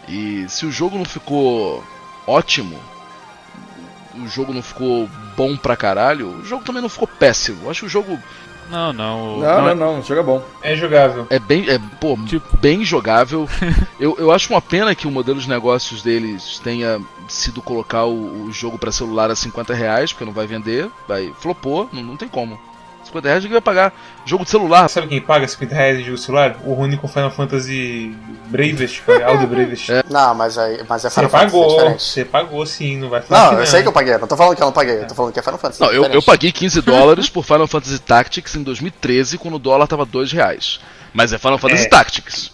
Speaker 1: E se o jogo não ficou ótimo, o jogo não ficou bom pra caralho, o jogo também não ficou péssimo. Eu acho que o jogo
Speaker 2: Não, não. o-
Speaker 4: Não, não, não, o jogo é bom.
Speaker 5: É jogável.
Speaker 1: é bem, é, pô,
Speaker 2: Tipo-
Speaker 1: bem jogável. [LAUGHS] eu, eu acho uma pena que o modelo de negócios deles tenha sido colocar o, o jogo pra celular a 50 reais, porque não vai vender, vai flopou, não, não tem como. 50 reais ninguém vai pagar jogo de celular.
Speaker 5: Sabe quem paga 50 reais de jogo celular? O Rune com Final Fantasy Bravest, cara, Aldo Bravest.
Speaker 3: Não, mas, aí, mas é
Speaker 5: Você
Speaker 3: Final Fantasy, é
Speaker 5: pagou, você pagou sim, não vai falar
Speaker 3: Não,
Speaker 5: que
Speaker 3: eu sei que eu paguei, não tô falando que eu não paguei, eu tô falando que é Final Fantasy.
Speaker 1: Não,
Speaker 3: é
Speaker 1: eu, eu
Speaker 3: diferente.
Speaker 1: paguei 15 dólares por Final Fantasy Tactics em 2013, quando o dólar tava 2 reais. Mas é Final Fantasy
Speaker 5: É.
Speaker 1: Tactics.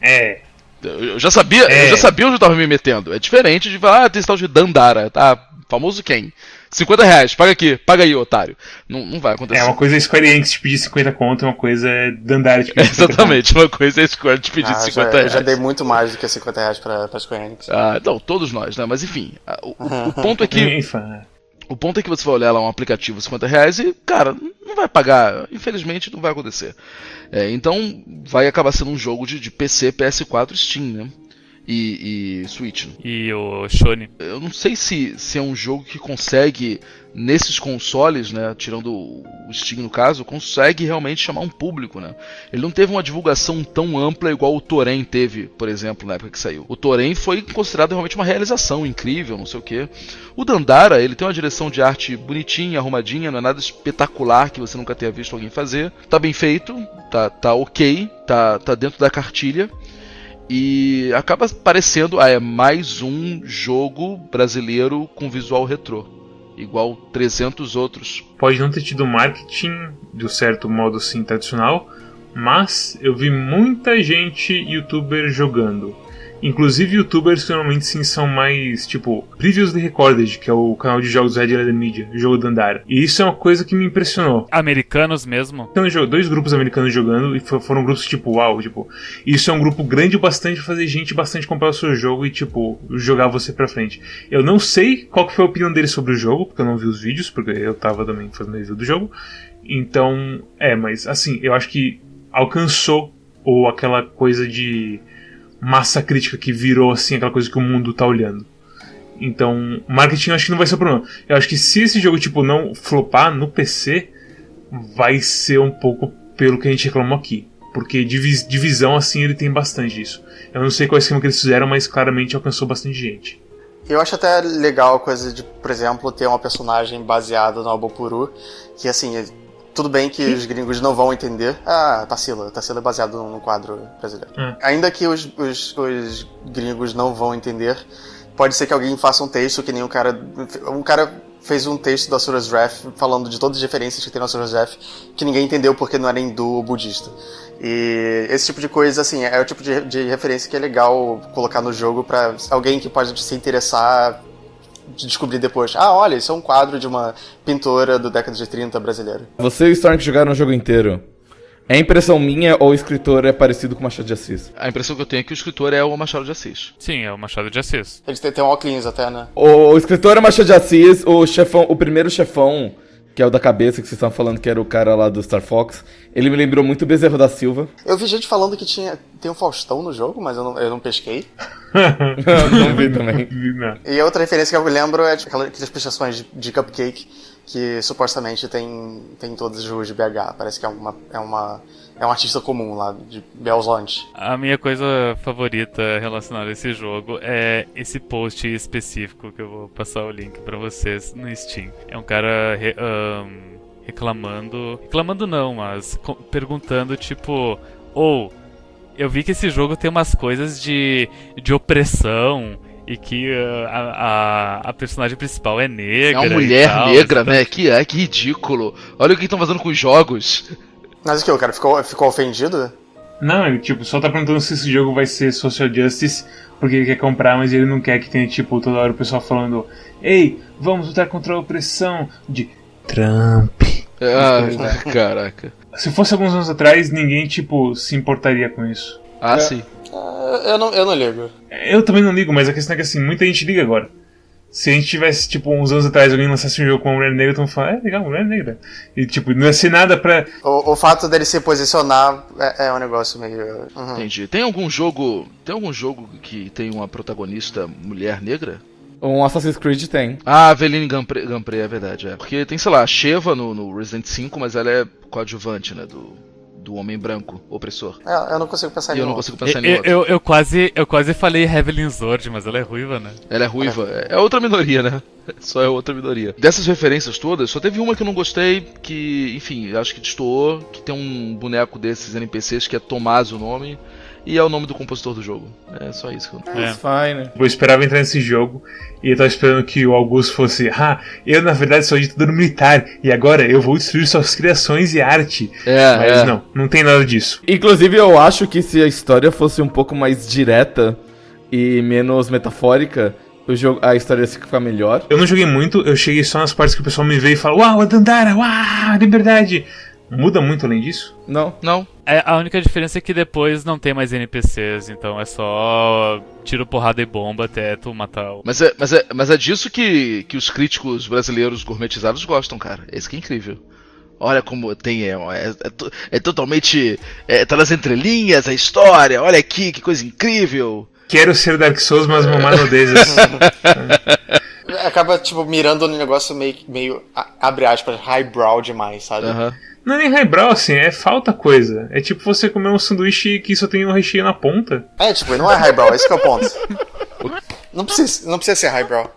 Speaker 5: É,
Speaker 1: Eu eu já sabia,
Speaker 5: É.
Speaker 1: eu já sabia onde eu tava me metendo. É diferente de falar, ah, tem esse tal de Dandara, tá? Famoso quem? 50 reais, paga aqui, paga aí, otário. Não, não vai acontecer.
Speaker 5: é uma coisa Square Enix te pedir 50 conto, uma coisa é Dandara te [LAUGHS] pedir 50 conto.
Speaker 1: Exatamente, uma coisa é a Square te pedir
Speaker 3: Ah,
Speaker 1: 50
Speaker 3: já, eu
Speaker 1: reais.
Speaker 3: já dei muito mais do que 50 reais pra, pra Square Enix.
Speaker 1: Ah, não, todos nós, né? Mas enfim, o, o- [LAUGHS] ponto é que
Speaker 5: Enfim,
Speaker 1: O ponto é que você vai olhar lá um aplicativo 50 reais e, cara, não vai pagar. Infelizmente não vai acontecer. É, então vai acabar sendo um jogo de, de PC, PS4, Steam, né? E, e Switch.
Speaker 2: E o Shone.
Speaker 1: Eu não sei se, se é um jogo que consegue, nesses consoles, né? Tirando o Steam no caso, consegue realmente chamar um público, né? Ele não teve uma divulgação tão ampla igual o Torrent teve, por exemplo, na época que saiu. O Torrent foi considerado realmente uma realização incrível, não sei o que. O Dandara, ele tem uma direção de arte bonitinha, arrumadinha, não é nada espetacular que você nunca tenha visto alguém fazer. Tá bem feito, tá, tá ok, tá, tá dentro da cartilha. E acaba parecendo, ah, é mais um jogo brasileiro com visual retrô. Igual 300 outros.
Speaker 5: pode não ter tido marketing do certo modo assim tradicional, mas eu vi muita gente youtuber jogando. Inclusive youtubers que normalmente sim são mais tipo Previously Recorded, que é o canal de jogos Red Letter Media, jogo da Andara. E isso é uma coisa que me impressionou.
Speaker 2: Americanos mesmo.
Speaker 5: Então, dois grupos americanos jogando e fo- foram grupos tipo, uau, tipo, isso é um grupo grande o bastante pra fazer gente bastante comprar o seu jogo e, tipo, jogar você pra frente. Eu não sei qual que foi a opinião deles sobre o jogo, porque eu não vi os vídeos, porque eu tava também fazendo review do jogo. Então, é, mas assim, eu acho que alcançou ou aquela coisa de massa crítica que virou assim aquela coisa que o mundo tá olhando. Então, marketing eu acho que não vai ser o problema. Eu acho que se esse jogo tipo não flopar no PC, vai ser um pouco pelo que a gente reclamou aqui. Porque divis- divisão assim ele tem bastante disso. Eu não sei qual é esquema que eles fizeram, mas claramente alcançou bastante gente.
Speaker 3: Eu acho até legal a coisa de, por exemplo, ter uma personagem baseada no Abopuru, que assim, tudo bem que os gringos não vão entender. Ah, Tassila, Tassila é baseado no quadro brasileiro.
Speaker 5: Hum.
Speaker 3: Ainda que os, os, os gringos não vão entender, pode ser que alguém faça um texto que nem um cara. Um cara fez um texto da Asuras Wrath falando de todas as diferenças que tem na Asuras Wrath, que ninguém entendeu porque não era hindu ou budista. E esse tipo de coisa, assim, é o tipo de, de referência que é legal colocar no jogo pra alguém que pode se interessar descobrir depois. Ah, olha, isso é um quadro de uma pintora do década de 30 brasileira.
Speaker 4: Você e o Storm que jogaram o jogo inteiro. É impressão minha ou o escritor é parecido com o Machado de Assis?
Speaker 1: A impressão que eu tenho é que o escritor é o Machado de Assis.
Speaker 2: Sim, é o Machado de Assis.
Speaker 3: Eles têm, têm um óculos até, né?
Speaker 4: O, o escritor é Machado de Assis, o chefão, o primeiro chefão, que é o da cabeça, que vocês estavam falando que era o cara lá do Star Fox, ele me lembrou muito o Bezerro da Silva.
Speaker 3: Eu vi gente falando que tinha, tem um Faustão no jogo, mas eu não, eu não pesquei. [LAUGHS]
Speaker 4: não vi também.
Speaker 5: Não.
Speaker 3: E a outra referência que eu lembro é aquela- aquelas pichações de, de cupcake que supostamente tem, tem em todas as ruas de BH. Parece que é uma, é uma é um artista comum lá de Belzonte.
Speaker 2: A minha coisa favorita relacionada a esse jogo é esse post específico que eu vou passar o link pra vocês no Steam. É um cara re- ahn, reclamando. Reclamando não, mas perguntando tipo. Ou. eu vi que esse jogo tem umas coisas de, de opressão. E que ah, a, a, a personagem principal é
Speaker 1: É
Speaker 2: negra.
Speaker 1: uma
Speaker 2: e
Speaker 1: mulher
Speaker 2: tal,
Speaker 1: negra,
Speaker 2: então-
Speaker 1: né? Que, é, que ridículo. Olha o que estão fazendo com os jogos.
Speaker 3: Mas o que, o cara ficou, ficou ofendido?
Speaker 5: Não, ele tipo, só tá perguntando se esse jogo vai ser social justice porque ele quer comprar, mas ele não quer que tenha, tipo, toda hora o pessoal falando Ei, vamos lutar contra a opressão de Trump.
Speaker 1: Ah, caraca.
Speaker 5: Se fosse alguns anos atrás, ninguém, tipo, se importaria com isso.
Speaker 1: Ah,
Speaker 3: É.
Speaker 1: sim.
Speaker 3: Eu, não, eu não ligo.
Speaker 5: Eu também não ligo, mas a questão é que assim, muita gente liga agora. Se a gente tivesse, tipo, uns anos atrás, alguém lançasse um jogo com uma mulher negra, todo mundo fala, é legal, mulher negra. E, tipo, não ia ser nada pra.
Speaker 3: O, o fato dele se posicionar é, é um negócio meio. Uhum.
Speaker 1: Entendi. Tem algum jogo. Tem algum jogo que tem uma protagonista mulher negra?
Speaker 4: Um Assassin's Creed tem.
Speaker 1: Ah, Aveline Gampre, Gampre, é verdade, é. Porque tem, sei lá, a Sheva no, no Resident 5, mas ela é coadjuvante, né? Do, do homem branco, opressor.
Speaker 3: É, eu não consigo pensar em
Speaker 1: eu não
Speaker 3: nenhum.
Speaker 1: consigo pensar em
Speaker 2: Eu, eu, eu quase, eu quase falei Heavenly Sword, mas ela é ruiva, né?
Speaker 1: Ela é ruiva. É é outra minoria, né? [LAUGHS] Só é outra minoria. Dessas referências todas, só teve uma que eu não gostei, que, enfim, acho que destoou, que tem um boneco desses NPCs que é Tomás o nome, e é o nome do compositor do jogo. É só isso que eu
Speaker 2: É.
Speaker 4: Fine.
Speaker 5: Eu esperava entrar nesse jogo e eu tava esperando que o Augusto fosse, ah, eu na verdade sou ditador militar e agora eu vou destruir suas criações e arte.
Speaker 1: É,
Speaker 5: Mas
Speaker 1: é.
Speaker 5: não, não tem nada disso.
Speaker 4: Inclusive, eu acho que se a história fosse um pouco mais direta e menos metafórica, o jogo, a história ia ficar melhor.
Speaker 5: Eu não joguei muito, eu cheguei só nas partes que o pessoal me veio e fala, uau, a Dandara, uau, liberdade. Muda muito além disso?
Speaker 4: Não.
Speaker 1: Não,
Speaker 2: a única diferença é que depois não tem mais NPCs, então é só tiro, porrada e bomba até tu matar o.
Speaker 1: Mas é, mas é, mas é disso que, que os críticos brasileiros gourmetizados gostam, cara. Esse que é incrível. Olha como tem. É, é, é é totalmente. É, tá nas entrelinhas a história. Olha aqui, que coisa incrível.
Speaker 5: Quero ser Dark Souls, mas mamar nudezas. [LAUGHS]
Speaker 3: Acaba, tipo, mirando no negócio meio, meio abre aspas, highbrow demais, sabe?
Speaker 1: Aham.
Speaker 5: Não é nem highbrow, assim, é falta coisa. É tipo você comer um sanduíche que só tem um recheio na ponta.
Speaker 3: É, tipo, não é highbrow, esse que é o ponto. Não precisa, não precisa ser highbrow.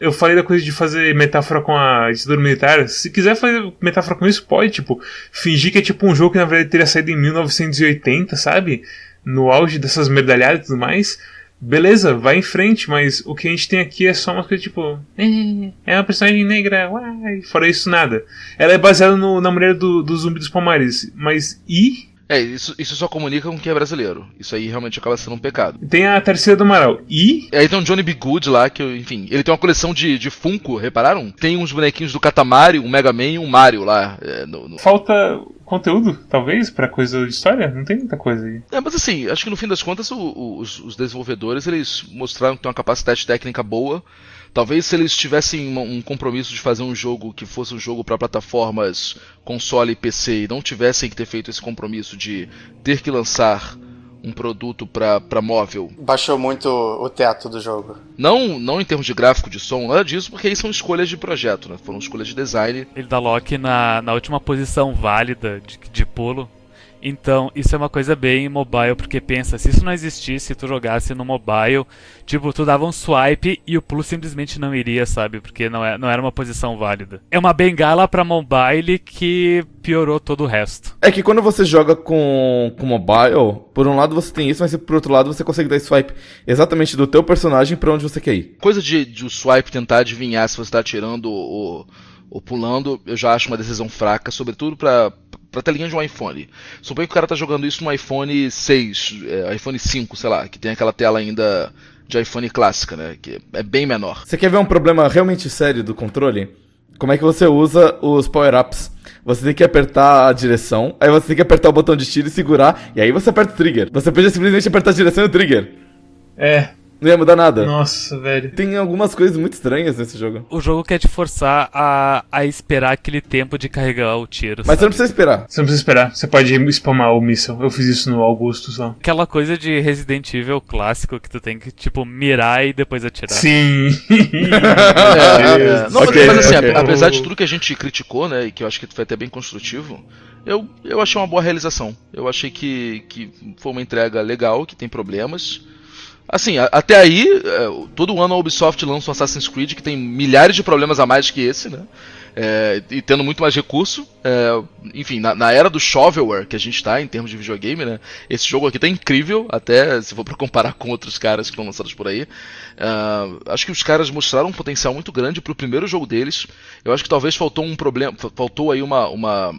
Speaker 5: Eu falei da coisa de fazer metáfora com a ditadura militar. Se quiser fazer metáfora com isso, pode, tipo, fingir que é tipo um jogo que na verdade teria saído em 1980, sabe? No auge dessas medalhadas e tudo mais. Beleza, vai em frente, mas o que a gente tem aqui é só uma coisa tipo. "Eh, [LAUGHS] É uma personagem negra, uai. Fora isso, nada. Ela é baseada no- na mulher do, do zumbi dos palmares. Mas e?
Speaker 1: É, isso, isso só comunica com quem é brasileiro. Isso aí realmente acaba sendo um pecado.
Speaker 5: Tem a terceira do Amaral. E?
Speaker 1: E aí tem o Johnny B. Good lá, que, enfim, ele tem uma coleção de, de Funko, repararam? Tem uns bonequinhos do Katamari, um Mega Man e um Mario lá. é, no- no-
Speaker 5: Falta conteúdo, talvez, pra coisa de história? Não tem muita coisa aí.
Speaker 1: É, mas assim, acho que no fim das contas o- o- os, os desenvolvedores eles mostraram que tem uma capacidade técnica boa. Talvez se eles tivessem um compromisso de fazer um jogo que fosse um jogo para plataformas console e PC e não tivessem que ter feito esse compromisso de ter que lançar um produto para móvel.
Speaker 3: Baixou muito o teto do jogo.
Speaker 1: Não, não em termos de gráfico, de som, nada disso, porque aí são escolhas de projeto, né? Foram escolhas de design.
Speaker 2: Ele dá lock na, na última posição válida de, de pulo. Então, isso é uma coisa bem mobile, porque pensa, se isso não existisse, se tu jogasse no mobile, tipo, tu dava um swipe e o pulo simplesmente não iria, sabe? Porque não, é, não era uma posição válida. É uma bengala pra mobile que piorou todo o resto.
Speaker 4: É que quando você joga com, com mobile, por um lado você tem isso, mas por outro lado você consegue dar swipe exatamente do teu personagem pra onde você quer ir.
Speaker 1: Coisa de, de o swipe tentar adivinhar se você está atirando ou, ou pulando, eu já acho uma decisão fraca, sobretudo para pra telinha de um iPhone. Suponho que o cara tá jogando isso no iPhone 6, é, iPhone 5, sei lá, que tem aquela tela ainda de iPhone clássica, né? Que é bem menor.
Speaker 4: Você quer ver um problema realmente sério do controle? Como é que você usa os power-ups? Você tem que apertar a direção, aí você tem que apertar o botão de tiro e segurar, e aí você aperta o trigger. Você podia simplesmente apertar a direção e o trigger.
Speaker 5: É,
Speaker 4: Não ia mudar nada.
Speaker 5: Nossa, velho.
Speaker 4: Tem algumas coisas muito estranhas nesse jogo.
Speaker 2: O jogo quer te forçar a, a esperar aquele tempo de carregar o tiro.
Speaker 4: Mas você
Speaker 2: sabe?
Speaker 4: não precisa esperar.
Speaker 5: Você não precisa esperar. Você pode spamar o míssil. Eu fiz isso no Augusto só.
Speaker 2: Aquela coisa de Resident Evil clássico que tu tem que, tipo, mirar e depois atirar.
Speaker 5: Sim. [LAUGHS]
Speaker 1: É, é. Não, mas-
Speaker 4: Ok,
Speaker 1: mas assim,
Speaker 4: ok.
Speaker 1: a- apesar de tudo que a gente criticou, né, e que eu acho que foi até bem construtivo, eu, eu achei uma boa realização. Eu achei que, que foi uma entrega legal, que tem problemas. Assim, a- até aí, é, todo ano a Ubisoft lança um Assassin's Creed que tem milhares de problemas a mais que esse, né? É, e tendo muito mais recurso. É, enfim, na, na era do shovelware que a gente tá em termos de videogame, né? Esse jogo aqui tá incrível, até se for pra comparar [LAUGHS] com outros caras que estão lançados por aí. Ah, acho que os caras mostraram um potencial muito grande pro primeiro jogo deles. Eu acho que talvez faltou um problema, fa- faltou aí uma, uma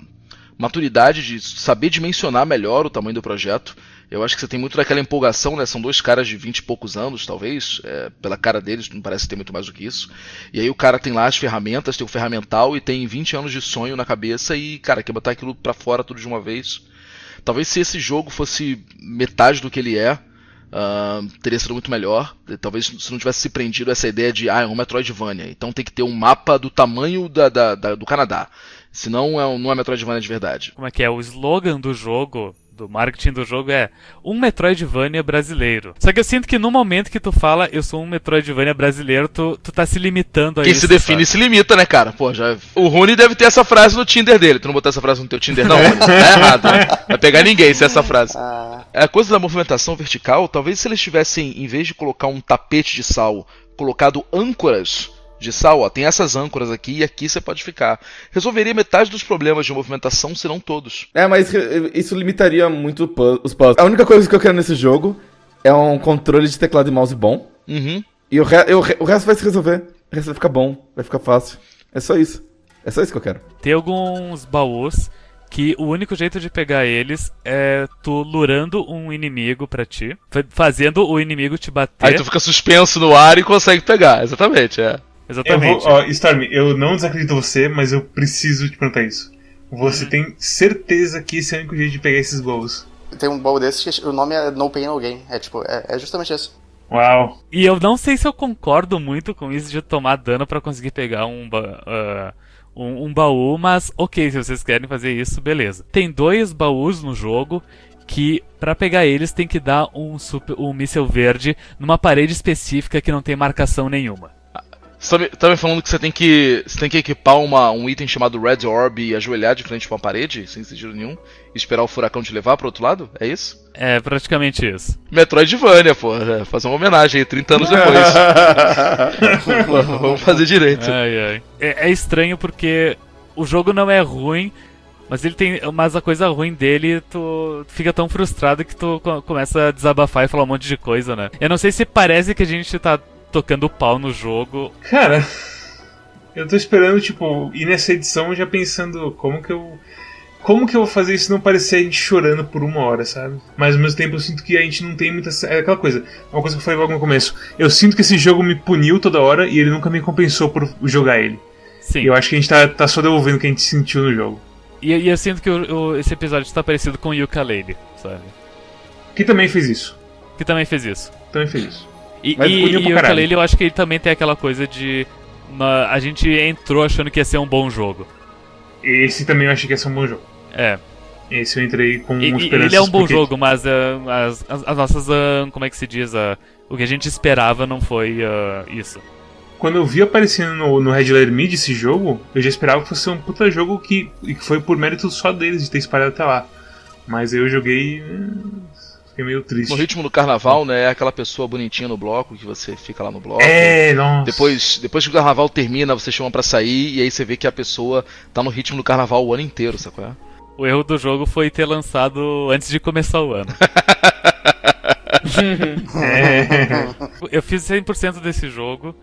Speaker 1: maturidade de saber dimensionar melhor o tamanho do projeto. Eu acho que você tem muito daquela empolgação, né? São dois caras de 20 e poucos anos, talvez. é, pela cara deles, não parece ter muito mais do que isso. E aí o cara tem lá as ferramentas, tem o ferramental e tem 20 anos de sonho na cabeça e, cara, quer botar aquilo pra fora tudo de uma vez. Talvez se esse jogo fosse metade do que ele é, ah, teria sido muito melhor. Talvez se não tivesse se prendido essa ideia de, ah, é um Metroidvania. Então tem que ter um mapa do tamanho da, da- da- do Canadá. Senão é não é Metroidvania de verdade.
Speaker 2: Como é que é? O slogan do jogo, do marketing do jogo é um Metroidvania brasileiro. Só que eu sinto que no momento que tu fala eu sou um Metroidvania brasileiro, tu, tu tá se limitando a
Speaker 1: Quem
Speaker 2: isso.
Speaker 1: se define
Speaker 2: sabe?
Speaker 1: se limita, né, cara? Pô, já. O Rune deve ter essa frase no Tinder dele. Tu não botou essa frase no teu Tinder, não, Rune? Tá errado. Né? Vai pegar ninguém se é essa frase.
Speaker 3: Ah,
Speaker 1: A coisa da movimentação vertical, talvez se eles tivessem, em vez de colocar um tapete de sal, colocado âncoras de sal, ó, tem essas âncoras aqui e aqui você pode ficar. Resolveria metade dos problemas de movimentação, se não todos.
Speaker 4: É, mas isso limitaria muito os puzzles. A única coisa que eu quero nesse jogo é um controle de teclado e mouse bom.
Speaker 1: Uhum.
Speaker 4: E o, re eu- o resto vai se resolver. O resto vai ficar bom, vai ficar fácil. É só isso. É só isso que eu quero.
Speaker 2: Tem alguns baús que o único jeito de pegar eles é tu lurando um inimigo pra ti, fa- fazendo o inimigo te bater.
Speaker 1: Aí tu fica suspenso no ar e consegue pegar, exatamente, é.
Speaker 5: Eu
Speaker 2: Exatamente.
Speaker 5: vou, ó, Storm, eu não desacredito você, mas eu preciso te perguntar isso. Você tem certeza que esse é o único jeito de pegar esses gols?
Speaker 3: tem um baú desses que o nome é No Pain No Gain. É tipo, é, é justamente isso.
Speaker 5: Uau.
Speaker 2: E eu não sei se eu concordo muito com isso de tomar dano pra conseguir pegar um, ba- ah, um, um baú, mas ok, se vocês querem fazer isso, beleza. Tem dois baús no jogo que pra pegar eles tem que dar um, super, um míssel verde numa parede específica que não tem marcação nenhuma.
Speaker 1: Você tá me, tá me falando que você tem que. Você tem que equipar uma, um item chamado Red Orb e ajoelhar de frente pra uma parede, sem sentido nenhum, e esperar o furacão te levar pro outro lado? É isso?
Speaker 2: É praticamente isso.
Speaker 1: Metroidvania, pô. é, fazer uma homenagem aí, 30 anos depois. [LAUGHS] Vamos fazer direito.
Speaker 2: Ai, ai. É, é estranho porque o jogo não é ruim, mas ele tem. Mas a coisa ruim dele, tu fica tão frustrado que tu co- começa a desabafar e falar um monte de coisa, né? Eu não sei se parece que a gente tá tocando pau no jogo.
Speaker 5: Cara, eu tô esperando, tipo, ir nessa edição já pensando como que eu. Como que eu vou fazer isso não parecer a gente chorando por uma hora, sabe? Mas ao mesmo tempo eu sinto que a gente não tem muita. É aquela coisa, uma coisa que eu falei logo no começo. Eu sinto que esse jogo me puniu toda hora e ele nunca me compensou por jogar ele.
Speaker 2: Sim.
Speaker 5: E eu acho que a gente tá, tá só devolvendo o que a gente sentiu no jogo.
Speaker 2: E, e eu sinto que esse episódio tá parecido com o Yooka-Laylee, sabe?
Speaker 5: Que também fez isso.
Speaker 2: Que também fez isso.
Speaker 5: Também fez isso.
Speaker 2: E,
Speaker 4: Mas
Speaker 2: e, e o. Yooka-Laylee eu acho que ele também tem aquela coisa de. na- a gente entrou achando que ia ser um bom jogo.
Speaker 5: Esse também eu achei que ia ser um bom jogo.
Speaker 2: É.
Speaker 5: Esse eu entrei com
Speaker 2: E-
Speaker 5: esperanças.
Speaker 2: ele é um bom
Speaker 5: porque-
Speaker 2: jogo, mas ah, as, as, as nossas. ah, como é que se diz? ah, o que a gente esperava não foi isso.
Speaker 5: Quando eu vi aparecendo no, no Red Layer Mid esse jogo, eu já esperava que fosse um puta jogo que, e que foi por mérito só deles de ter espalhado até lá. Mas eu joguei. Fiquei meio triste.
Speaker 1: No ritmo do carnaval, né? É aquela pessoa bonitinha no bloco que você fica lá no bloco.
Speaker 5: É, nossa.
Speaker 1: Depois, depois que o carnaval termina, você chama pra sair e aí você vê que a pessoa tá no ritmo do carnaval o ano inteiro, sacou? É?
Speaker 2: O erro do jogo foi ter lançado antes de começar o ano. [LAUGHS]
Speaker 5: É.
Speaker 2: Eu fiz 100% desse jogo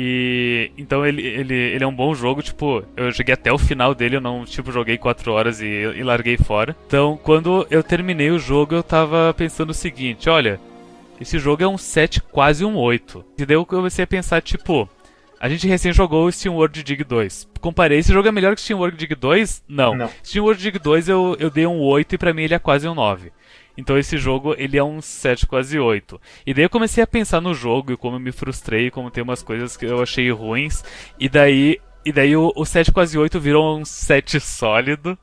Speaker 2: e então ele, ele, ele é um bom jogo, tipo, eu cheguei até o final dele, eu não, tipo, joguei 4 horas e, e larguei fora. Então, quando eu terminei o jogo, eu tava pensando o seguinte, olha, esse jogo é um 7, quase um 8. E daí eu comecei a pensar, tipo, a gente recém jogou o Steam World Dig 2. Comparei, esse jogo é melhor que o Steam World Dig 2? Não.
Speaker 5: Não.
Speaker 2: Steam World Dig 2 eu, eu dei um 8 e pra mim ele é quase um 9. Então esse jogo, ele é um 7 quase 8. E daí eu comecei a pensar no jogo e como eu me frustrei, como tem umas coisas que eu achei ruins. E daí, e daí o, o 7 quase 8 virou um 7 sólido.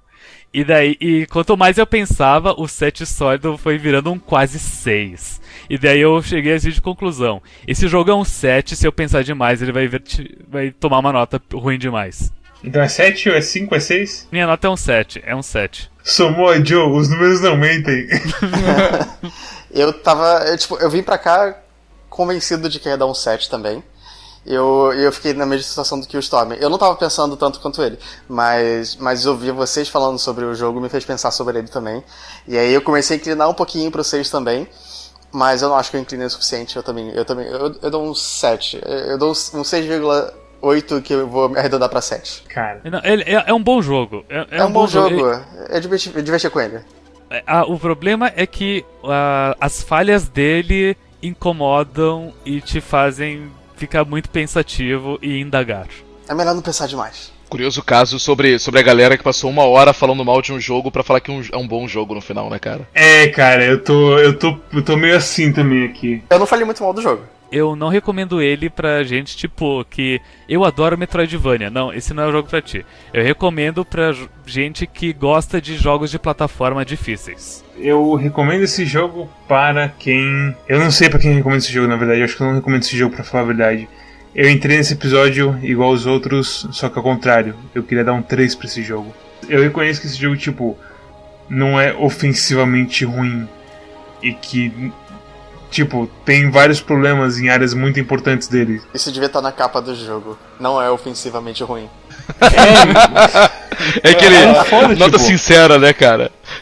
Speaker 2: E daí, e quanto mais eu pensava, o 7 sólido foi virando um quase 6. E daí eu cheguei a essa de conclusão. Esse jogo é um 7, se eu pensar demais, ele vai, vai tomar uma nota ruim demais.
Speaker 5: Então é 7 ou é 5 é 6?
Speaker 2: Minha nota é um 7, é um 7.
Speaker 5: Somou, Joe, os números não mentem.
Speaker 3: eu tava. Eu, tipo, eu vim pra cá convencido de que ia dar um 7 também. Eu, eu fiquei na mesma situação do que o Storm. Eu não tava pensando tanto quanto ele, mas, mas ouvir vocês falando sobre o jogo me fez pensar sobre ele também. E aí eu comecei a inclinar um pouquinho pro 6 também. Mas eu não acho que eu inclinei o suficiente. Eu também. Eu também. Eu, eu dou um 7. Eu dou um 6,8 que eu vou arredondar pra 7.
Speaker 5: Cara.
Speaker 2: Não, ele, é, é, um bom jogo. É,
Speaker 3: é, é um, bom, bom jogo. jogo. Ele... É divertir, é divertir com ele.
Speaker 2: É, ah, o problema é que uh, as falhas dele incomodam e te fazem ficar muito pensativo e indagar.
Speaker 3: É melhor não pensar demais.
Speaker 1: Curioso caso sobre, sobre a galera que passou uma hora falando mal de um jogo para falar que um, é um bom jogo no final, né, cara?
Speaker 5: É, cara, eu tô, eu tô, eu tô meio assim também aqui.
Speaker 3: Eu não falei muito mal do jogo.
Speaker 2: Eu não recomendo ele pra gente, tipo, que eu adoro Metroidvania. Não, esse não é o jogo pra ti. Eu recomendo pra gente que gosta de jogos de plataforma difíceis.
Speaker 5: Eu recomendo esse jogo para quem. Eu não sei para quem recomendo esse jogo, na verdade. Eu acho que eu não recomendo esse jogo, pra falar a verdade. Eu entrei nesse episódio igual os outros, só que ao contrário. Eu queria dar um 3 pra esse jogo. Eu reconheço que esse jogo, tipo, não é ofensivamente ruim. E que, tipo, tem vários problemas em áreas muito importantes dele.
Speaker 3: Isso devia estar na capa do jogo. Não é ofensivamente ruim.
Speaker 1: É, é aquele. É, foda, nota tipo... sincera, né, cara? [LAUGHS]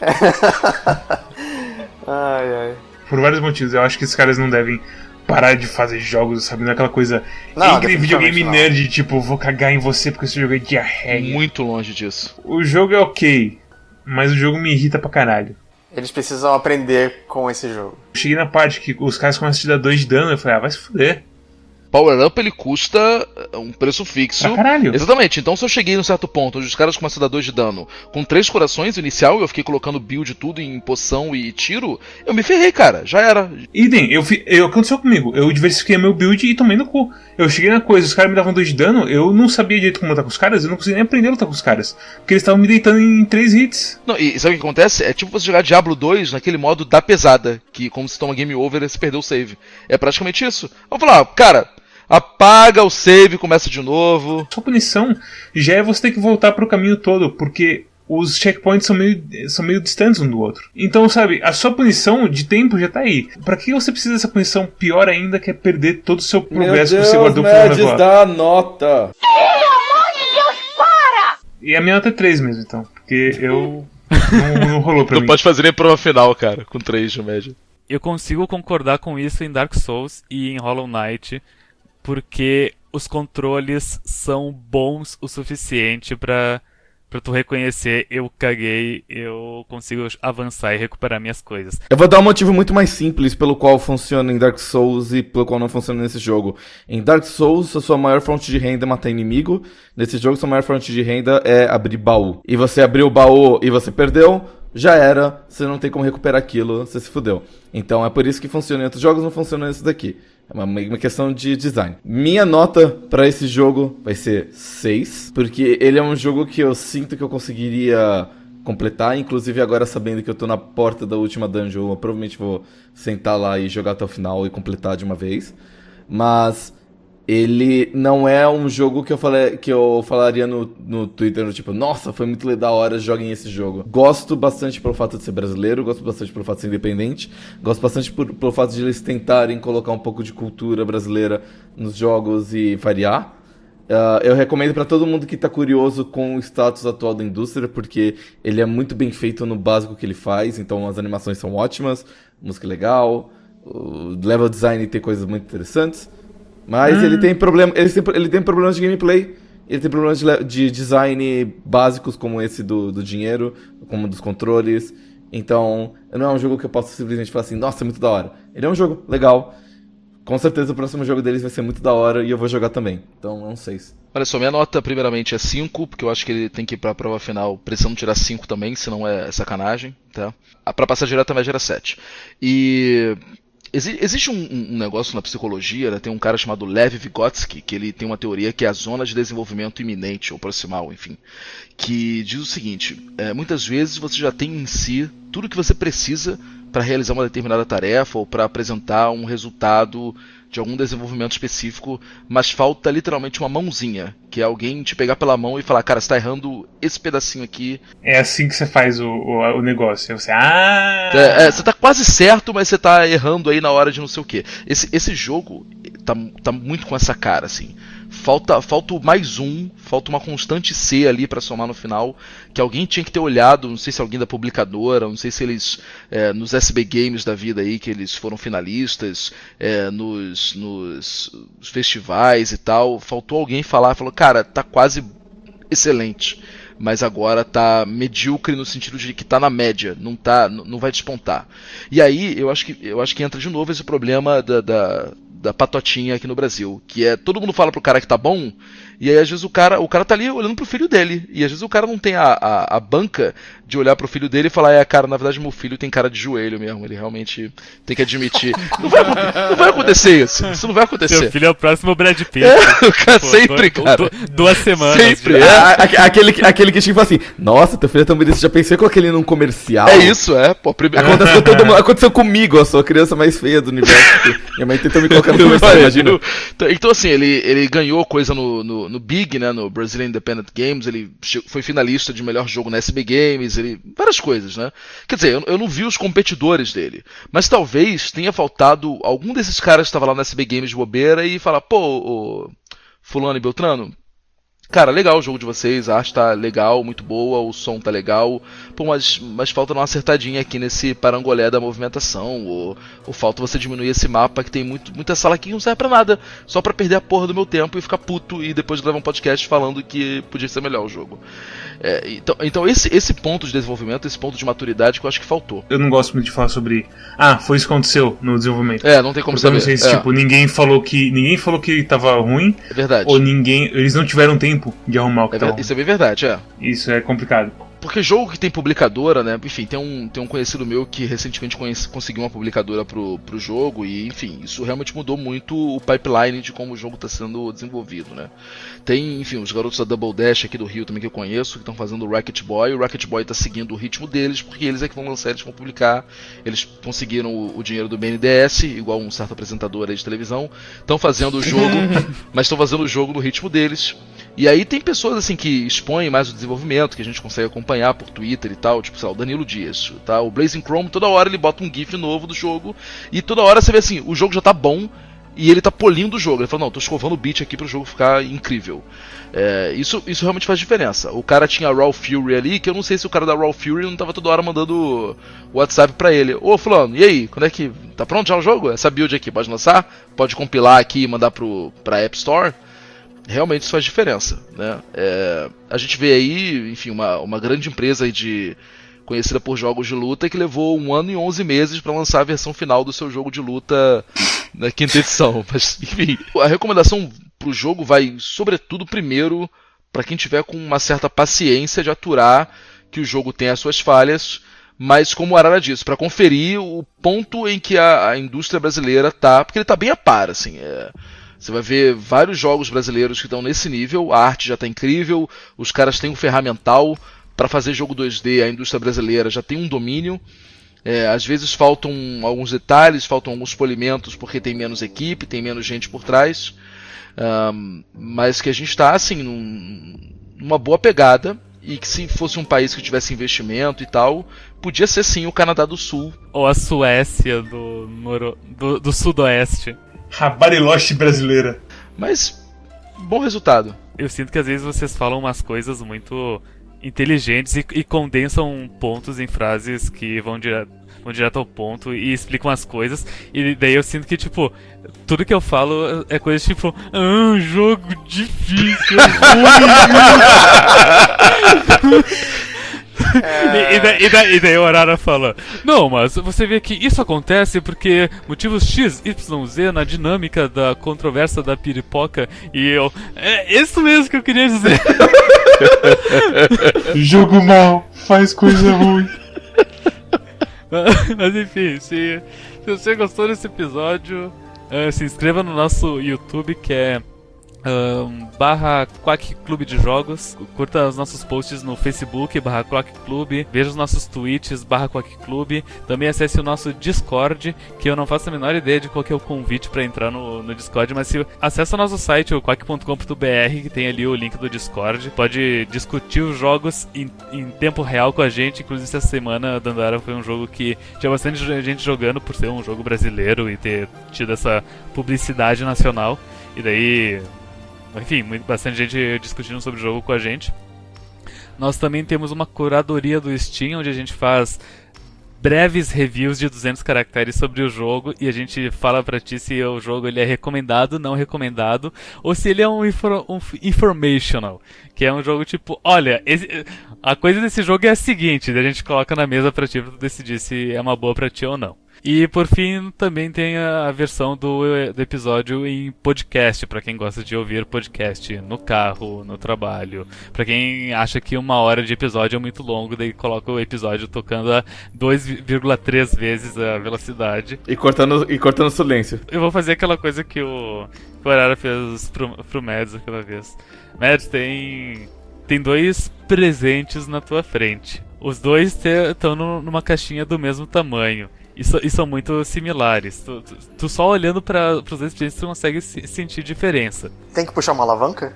Speaker 3: ai, ai.
Speaker 5: Por vários motivos. Eu acho que esses caras não devem parar de fazer jogos, sabe? Não é aquela coisa não, entre videogame não. nerd, tipo, vou cagar em você porque esse jogo é diarreia.
Speaker 1: Muito longe disso.
Speaker 5: O jogo é ok, mas o jogo me irrita pra caralho.
Speaker 3: Eles precisam aprender com esse jogo.
Speaker 5: Cheguei na parte que os caras começam a te dar 2 de dano, eu falei, ah, vai se fuder
Speaker 1: power-up ele custa eh, um preço fixo.
Speaker 5: Ah, caralho.
Speaker 1: Exatamente. Então se eu cheguei num certo ponto onde os caras começam a dar 2 de dano com três corações inicial e eu fiquei colocando build tudo em poção e tiro, eu me ferrei, cara. Já era.
Speaker 5: Idem, eu, eu aconteceu comigo. Eu diversifiquei meu build e tomei no cu. Eu cheguei na coisa, os caras me davam 2 de dano, eu não sabia direito como lutar com os caras, eu não conseguia nem aprender a lutar com os caras. Porque eles estavam me deitando em 3 hits.
Speaker 1: Não, e sabe o que acontece? É tipo você jogar Diablo 2 naquele modo da pesada, que como se toma game over você perdeu o save. É praticamente isso. Vamos falar, cara, apaga o save, começa de novo.
Speaker 5: A punição já é você ter que voltar para o caminho todo, porque os checkpoints são meio, são meio distantes um do outro. Então, sabe, a sua punição de tempo já tá aí. Para que você precisa dessa punição pior ainda que é perder todo o seu progresso
Speaker 4: Deus,
Speaker 5: que você guardou
Speaker 4: Mads, pro dá a nota.
Speaker 6: Pelo amor de Deus, para!
Speaker 5: E a minha nota é 3 mesmo, então. Porque eu. não, não rolou pra
Speaker 1: não
Speaker 5: mim.
Speaker 1: Não pode fazer nem prova final, cara, com 3 de média.
Speaker 2: Eu consigo concordar com isso em Dark Souls e em Hollow Knight porque os controles são bons o suficiente para para tu reconhecer eu caguei, eu consigo avançar e recuperar minhas coisas.
Speaker 4: Eu vou dar um motivo muito mais simples pelo qual funciona em Dark Souls e pelo qual não funciona nesse jogo. Em Dark Souls, a sua maior fonte de renda é matar inimigo. Nesse jogo, sua maior fonte de renda é abrir baú. E você abriu o baú e você perdeu, já era, você não tem como recuperar aquilo, você se fudeu. Então é por isso que funciona em outros jogos, não funciona nesse daqui. É uma, uma questão de design. Minha nota para esse jogo vai ser 6, porque ele é um jogo que eu sinto que eu conseguiria completar, inclusive agora sabendo que eu tô na porta da última dungeon, eu provavelmente vou sentar lá e jogar até o final e completar de uma vez. Mas ele não é um jogo que eu falei que eu falaria no, no Twitter, tipo, nossa, foi muito da hora, joguem esse jogo. Gosto bastante pelo fato de ser brasileiro, gosto bastante pelo fato de ser independente, gosto bastante por, pelo fato de eles tentarem colocar um pouco de cultura brasileira nos jogos e variar. Uh, eu recomendo para todo mundo que está curioso com o status atual da indústria, porque ele é muito bem feito no básico que ele faz, então as animações são ótimas, música legal, o level design tem coisas muito interessantes. Mas hum. ele tem problema, ele tem, ele tem problemas de gameplay, ele tem problemas de, de design básicos como esse do, do dinheiro, como dos controles. Então, não é um jogo que eu posso simplesmente falar assim, nossa, é muito da hora. Ele é um jogo legal, Com certeza o próximo jogo deles vai ser muito da hora e eu vou jogar também. Então é um 6.
Speaker 1: Olha só, minha nota primeiramente é 5, porque eu acho que ele tem que ir pra prova final precisando tirar 5 também, senão é sacanagem, tá? A pra passar direto média era 7. E exi- existe um, um negócio na psicologia, né? tem um cara chamado Lev Vygotsky, que ele tem uma teoria que é a zona de desenvolvimento iminente ou proximal, enfim, que diz o seguinte: é, muitas vezes você já tem em si tudo que você precisa para realizar uma determinada tarefa ou para apresentar um resultado de algum desenvolvimento específico, mas falta literalmente uma mãozinha, que é alguém te pegar pela mão e falar, cara, você tá errando esse pedacinho aqui.
Speaker 5: É assim que você faz o, o, o negócio. Você, ah!
Speaker 1: É, é, você tá quase certo, mas você tá errando aí na hora de não sei o que. Esse, esse jogo tá, tá muito com essa cara, assim. Falta, falta mais um, falta uma constante C ali pra somar no final, que alguém tinha que ter olhado, não sei se alguém da publicadora, não sei se eles, é, nos SB Games da vida aí, que eles foram finalistas, é, nos, nos festivais e tal, faltou alguém falar, falou, cara, tá quase excelente, mas agora tá medíocre no sentido de que tá na média, não tá, não vai despontar. E aí eu acho que eu acho que entra de novo esse problema da, da, da patotinha aqui no Brasil, que é todo mundo fala pro cara que tá bom, e aí às vezes o cara, o cara tá ali olhando pro filho dele, e às vezes o cara não tem a, a, a banca de olhar pro filho dele e falar, é, cara, na verdade meu filho tem cara de joelho mesmo, ele realmente tem que admitir. [LAUGHS] não, vai, não vai acontecer isso, isso não vai acontecer.
Speaker 2: Seu filho é o próximo Brad Pitt.
Speaker 1: É, o cara
Speaker 2: Pô,
Speaker 1: sempre, cara.
Speaker 2: du- duas semanas.
Speaker 1: Sempre,
Speaker 2: de-
Speaker 1: é.
Speaker 4: A- a- aquele, que- aquele que tipo assim, nossa, teu filho é tão bonito, você já pensei com aquele num comercial?
Speaker 1: É isso, é. Pô, primeiro.
Speaker 4: Acontece [LAUGHS] com todo mundo- aconteceu comigo, eu sou a criança mais feia do universo. Minha mãe tentou me colocar no [LAUGHS] comercial, imagina.
Speaker 1: Então, então, assim, ele, ele ganhou coisa no, no, no Big, né? No Brazilian Independent Games. Ele foi finalista de melhor jogo na SB Games. Ele, várias coisas, né? Quer dizer, eu, eu não vi os competidores dele. Mas talvez tenha faltado algum desses caras que estava lá na SB Games de bobeira e falar, pô, Fulano e Beltrano. Cara, legal o jogo de vocês, a arte tá legal, muito boa, o som tá legal. Pô, mas, mas falta uma acertadinha aqui nesse parangolé da movimentação. Ou, ou falta você diminuir esse mapa que tem muito, muita sala aqui que não serve pra nada. Só pra perder a porra do meu tempo e ficar puto e depois gravar um podcast falando que podia ser melhor o jogo. É, então, então esse, esse ponto de desenvolvimento, esse ponto de maturidade que eu acho que faltou.
Speaker 5: Eu não gosto muito de falar sobre. Ah, foi isso que aconteceu no desenvolvimento.
Speaker 1: É, não tem como
Speaker 5: Porque
Speaker 1: saber.
Speaker 5: não sei se,
Speaker 1: é,
Speaker 5: tipo, ninguém falou que. Ninguém falou que tava ruim,
Speaker 1: é verdade.
Speaker 5: ou ninguém. Eles não tiveram tempo de arrumar o que
Speaker 1: É
Speaker 5: tava
Speaker 1: isso é bem verdade, é.
Speaker 5: ruim. Isso é complicado.
Speaker 1: Porque jogo que tem publicadora, né? Enfim, tem um, tem um conhecido meu que recentemente conhece- conseguiu uma publicadora pro, pro jogo e, enfim, isso realmente mudou muito o pipeline de como o jogo está sendo desenvolvido, né? Tem, enfim, os garotos da Double Dash aqui do Rio também que eu conheço, que estão fazendo o Racket Boy. O Racket Boy tá seguindo o ritmo deles, porque eles é que vão lançar, eles vão publicar. Eles conseguiram o, o dinheiro do BNDES, igual um certo apresentador aí de televisão. Estão fazendo o jogo, [LAUGHS] mas estão fazendo o jogo no ritmo deles. E aí tem pessoas assim que expõem mais o desenvolvimento, que a gente consegue acompanhar por Twitter e tal, tipo, sei lá, o Danilo Dias, tá? O Blazing Chrome, toda hora ele bota um GIF novo do jogo, e toda hora você vê assim, o jogo já tá bom, e ele tá polindo o jogo. Ele falou, não, tô escovando o beat aqui pro jogo ficar incrível. É, isso, isso realmente faz diferença. O cara tinha Raw Fury ali, que eu não sei se o cara da Raw Fury não tava toda hora mandando WhatsApp pra ele. Ô fulano, e aí, quando é que. Tá pronto já o jogo? Essa build aqui, pode lançar? Pode compilar aqui e mandar pro, pra App Store? Realmente isso faz diferença, né? É, a gente vê aí, enfim, uma, uma grande empresa de conhecida por jogos de luta que levou um ano e 11 meses para lançar a versão final do seu jogo de luta na quinta edição. [LAUGHS] Mas, enfim, a recomendação pro jogo vai, sobretudo, primeiro para quem tiver com uma certa paciência de aturar que o jogo tem as suas falhas, mas como o Arara disse, para conferir o ponto em que a, a indústria brasileira tá, porque ele tá bem a par, assim, é, você vai ver vários jogos brasileiros que estão nesse nível, a arte já está incrível, os caras têm um ferramental para fazer jogo 2D, a indústria brasileira já tem um domínio. É, às vezes faltam alguns detalhes, faltam alguns polimentos porque tem menos equipe, tem menos gente por trás. Um, mas que a gente está assim num, numa boa pegada e que se fosse um país que tivesse investimento e tal, podia ser sim o Canadá do Sul.
Speaker 2: Ou a Suécia do, noro... do, do sudoeste.
Speaker 5: A Bariloche brasileira.
Speaker 1: Mas bom resultado.
Speaker 2: Eu sinto que às vezes vocês falam umas coisas muito inteligentes e, e condensam pontos em frases que vão direto, vão direto ao ponto e explicam as coisas. E daí eu sinto que, tipo, tudo que eu falo é coisa tipo, ah, um jogo difícil, ruim. [LAUGHS] [LAUGHS] E, e, daí, e, daí, e daí o Arara fala: Não, mas você vê que isso acontece porque motivos X, Y, Z na dinâmica da controvérsia da piripoca. E eu. É isso mesmo que eu queria dizer. [LAUGHS]
Speaker 5: Jogo mal, faz coisa ruim. [LAUGHS]
Speaker 2: Mas enfim, se, se você gostou desse episódio, eh, se inscreva no nosso YouTube que é ahn, barra Quack Clube de Jogos. Curta os nossos posts no Facebook, barra Quack Clube. Veja os nossos tweets, barra Quack Clube. Também acesse o nosso Discord, que eu não faço a menor ideia de qual é o convite para entrar no, no Discord, mas se acessa o nosso site, o quack.com.br, que tem ali o link do Discord. Pode discutir os jogos em, em tempo real com a gente. Inclusive, essa semana, Dandara foi um jogo que tinha bastante gente jogando por ser um jogo brasileiro e ter tido essa publicidade nacional. E daí, enfim, bastante gente discutindo sobre o jogo com a gente. Nós também temos uma curadoria do Steam, onde a gente faz breves reviews de 200 caracteres sobre o jogo e a gente fala pra ti se o jogo ele é recomendado, não recomendado, ou se ele é um, um informational, que é um jogo tipo, olha, esse- a coisa desse jogo é a seguinte, a gente coloca na mesa pra ti pra tu decidir se é uma boa pra ti ou não. E por fim, também tem a versão do, do episódio em podcast, pra quem gosta de ouvir podcast no carro, no trabalho. Pra quem acha que uma hora de episódio é muito longo, daí coloca o episódio tocando a 2,3 vezes a velocidade.
Speaker 4: E cortando, e cortando silêncio.
Speaker 2: Eu vou fazer aquela coisa que o, que o Arara fez pro, pro Mads aquela vez. Mads, tem, tem dois presentes na tua frente. Os dois estão numa caixinha do mesmo tamanho. E, so- e são muito similares. Tu, tu- tu só olhando para os dois presentes tu consegue se- sentir diferença.
Speaker 3: Tem que puxar uma alavanca?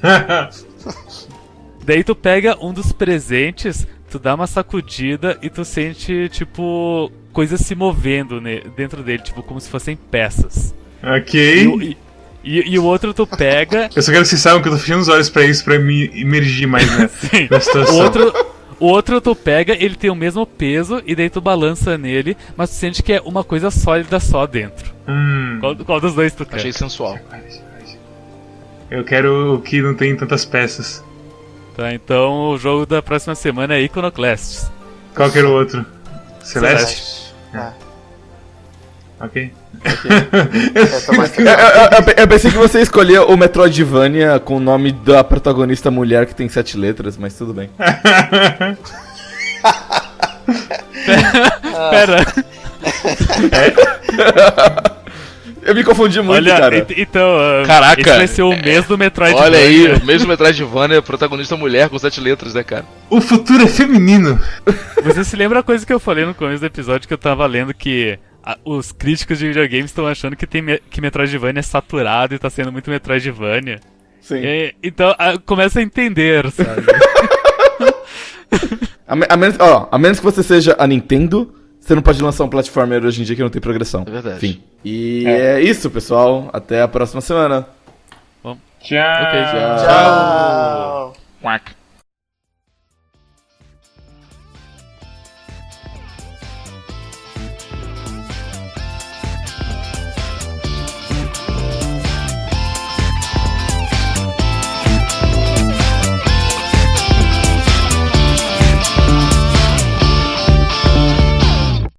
Speaker 3: [LAUGHS] [LAUGHS]
Speaker 2: Daí tu pega um dos presentes, tu dá uma sacudida e tu sente, tipo, coisas se movendo ne- dentro dele, tipo, como se fossem peças.
Speaker 5: Ok.
Speaker 2: o- e- e- e o outro tu pega [LAUGHS]
Speaker 5: Eu só quero que vocês saibam que eu tô fechando os olhos pra isso, pra me imergir mais na,
Speaker 2: Sim.
Speaker 5: na
Speaker 2: O
Speaker 5: situação.
Speaker 2: outro, o outro tu pega, ele tem o mesmo peso e daí tu balança nele, mas tu sente que é uma coisa sólida só dentro.
Speaker 5: Hum.
Speaker 2: Qual, qual dos dois tu quer?
Speaker 1: Achei sensual.
Speaker 5: Eu quero o que não tem tantas peças.
Speaker 2: Tá, então o jogo da próxima semana é Iconoclasts.
Speaker 5: Qual que era o outro? Celeste?
Speaker 3: É.
Speaker 5: Ok. [LAUGHS]
Speaker 3: Eu tô mais
Speaker 4: Eu, eu- eu- eu pensei que você escolhia o Metroidvania com o nome da protagonista mulher que tem sete letras, mas tudo bem. [LAUGHS]
Speaker 2: Pera,
Speaker 4: Eu me confundi muito,
Speaker 2: olha,
Speaker 4: cara.
Speaker 2: ent- então, ah,
Speaker 1: Caraca.
Speaker 2: esse vai ser o mês do Metroidvania.
Speaker 1: Olha aí, o mesmo Metroidvania, protagonista mulher com sete letras, né, cara?
Speaker 5: o futuro é feminino.
Speaker 2: Você se lembra a coisa que eu falei no começo do episódio que eu tava lendo que os críticos de videogames estão achando que, tem que Metroidvania é saturado e tá sendo muito Metroidvania.
Speaker 4: Sim.
Speaker 2: E- então ah, começa a entender, sabe? [LAUGHS]
Speaker 4: A, me- a menos, ó, a menos que você seja a Nintendo, você não pode lançar um platformer hoje em dia que não tem progressão.
Speaker 1: É verdade.
Speaker 4: Enfim. E é, isso, pessoal. Até a próxima semana.
Speaker 5: Tchau.
Speaker 2: Ok,
Speaker 4: Tchau.
Speaker 3: Tchau.
Speaker 1: Quack.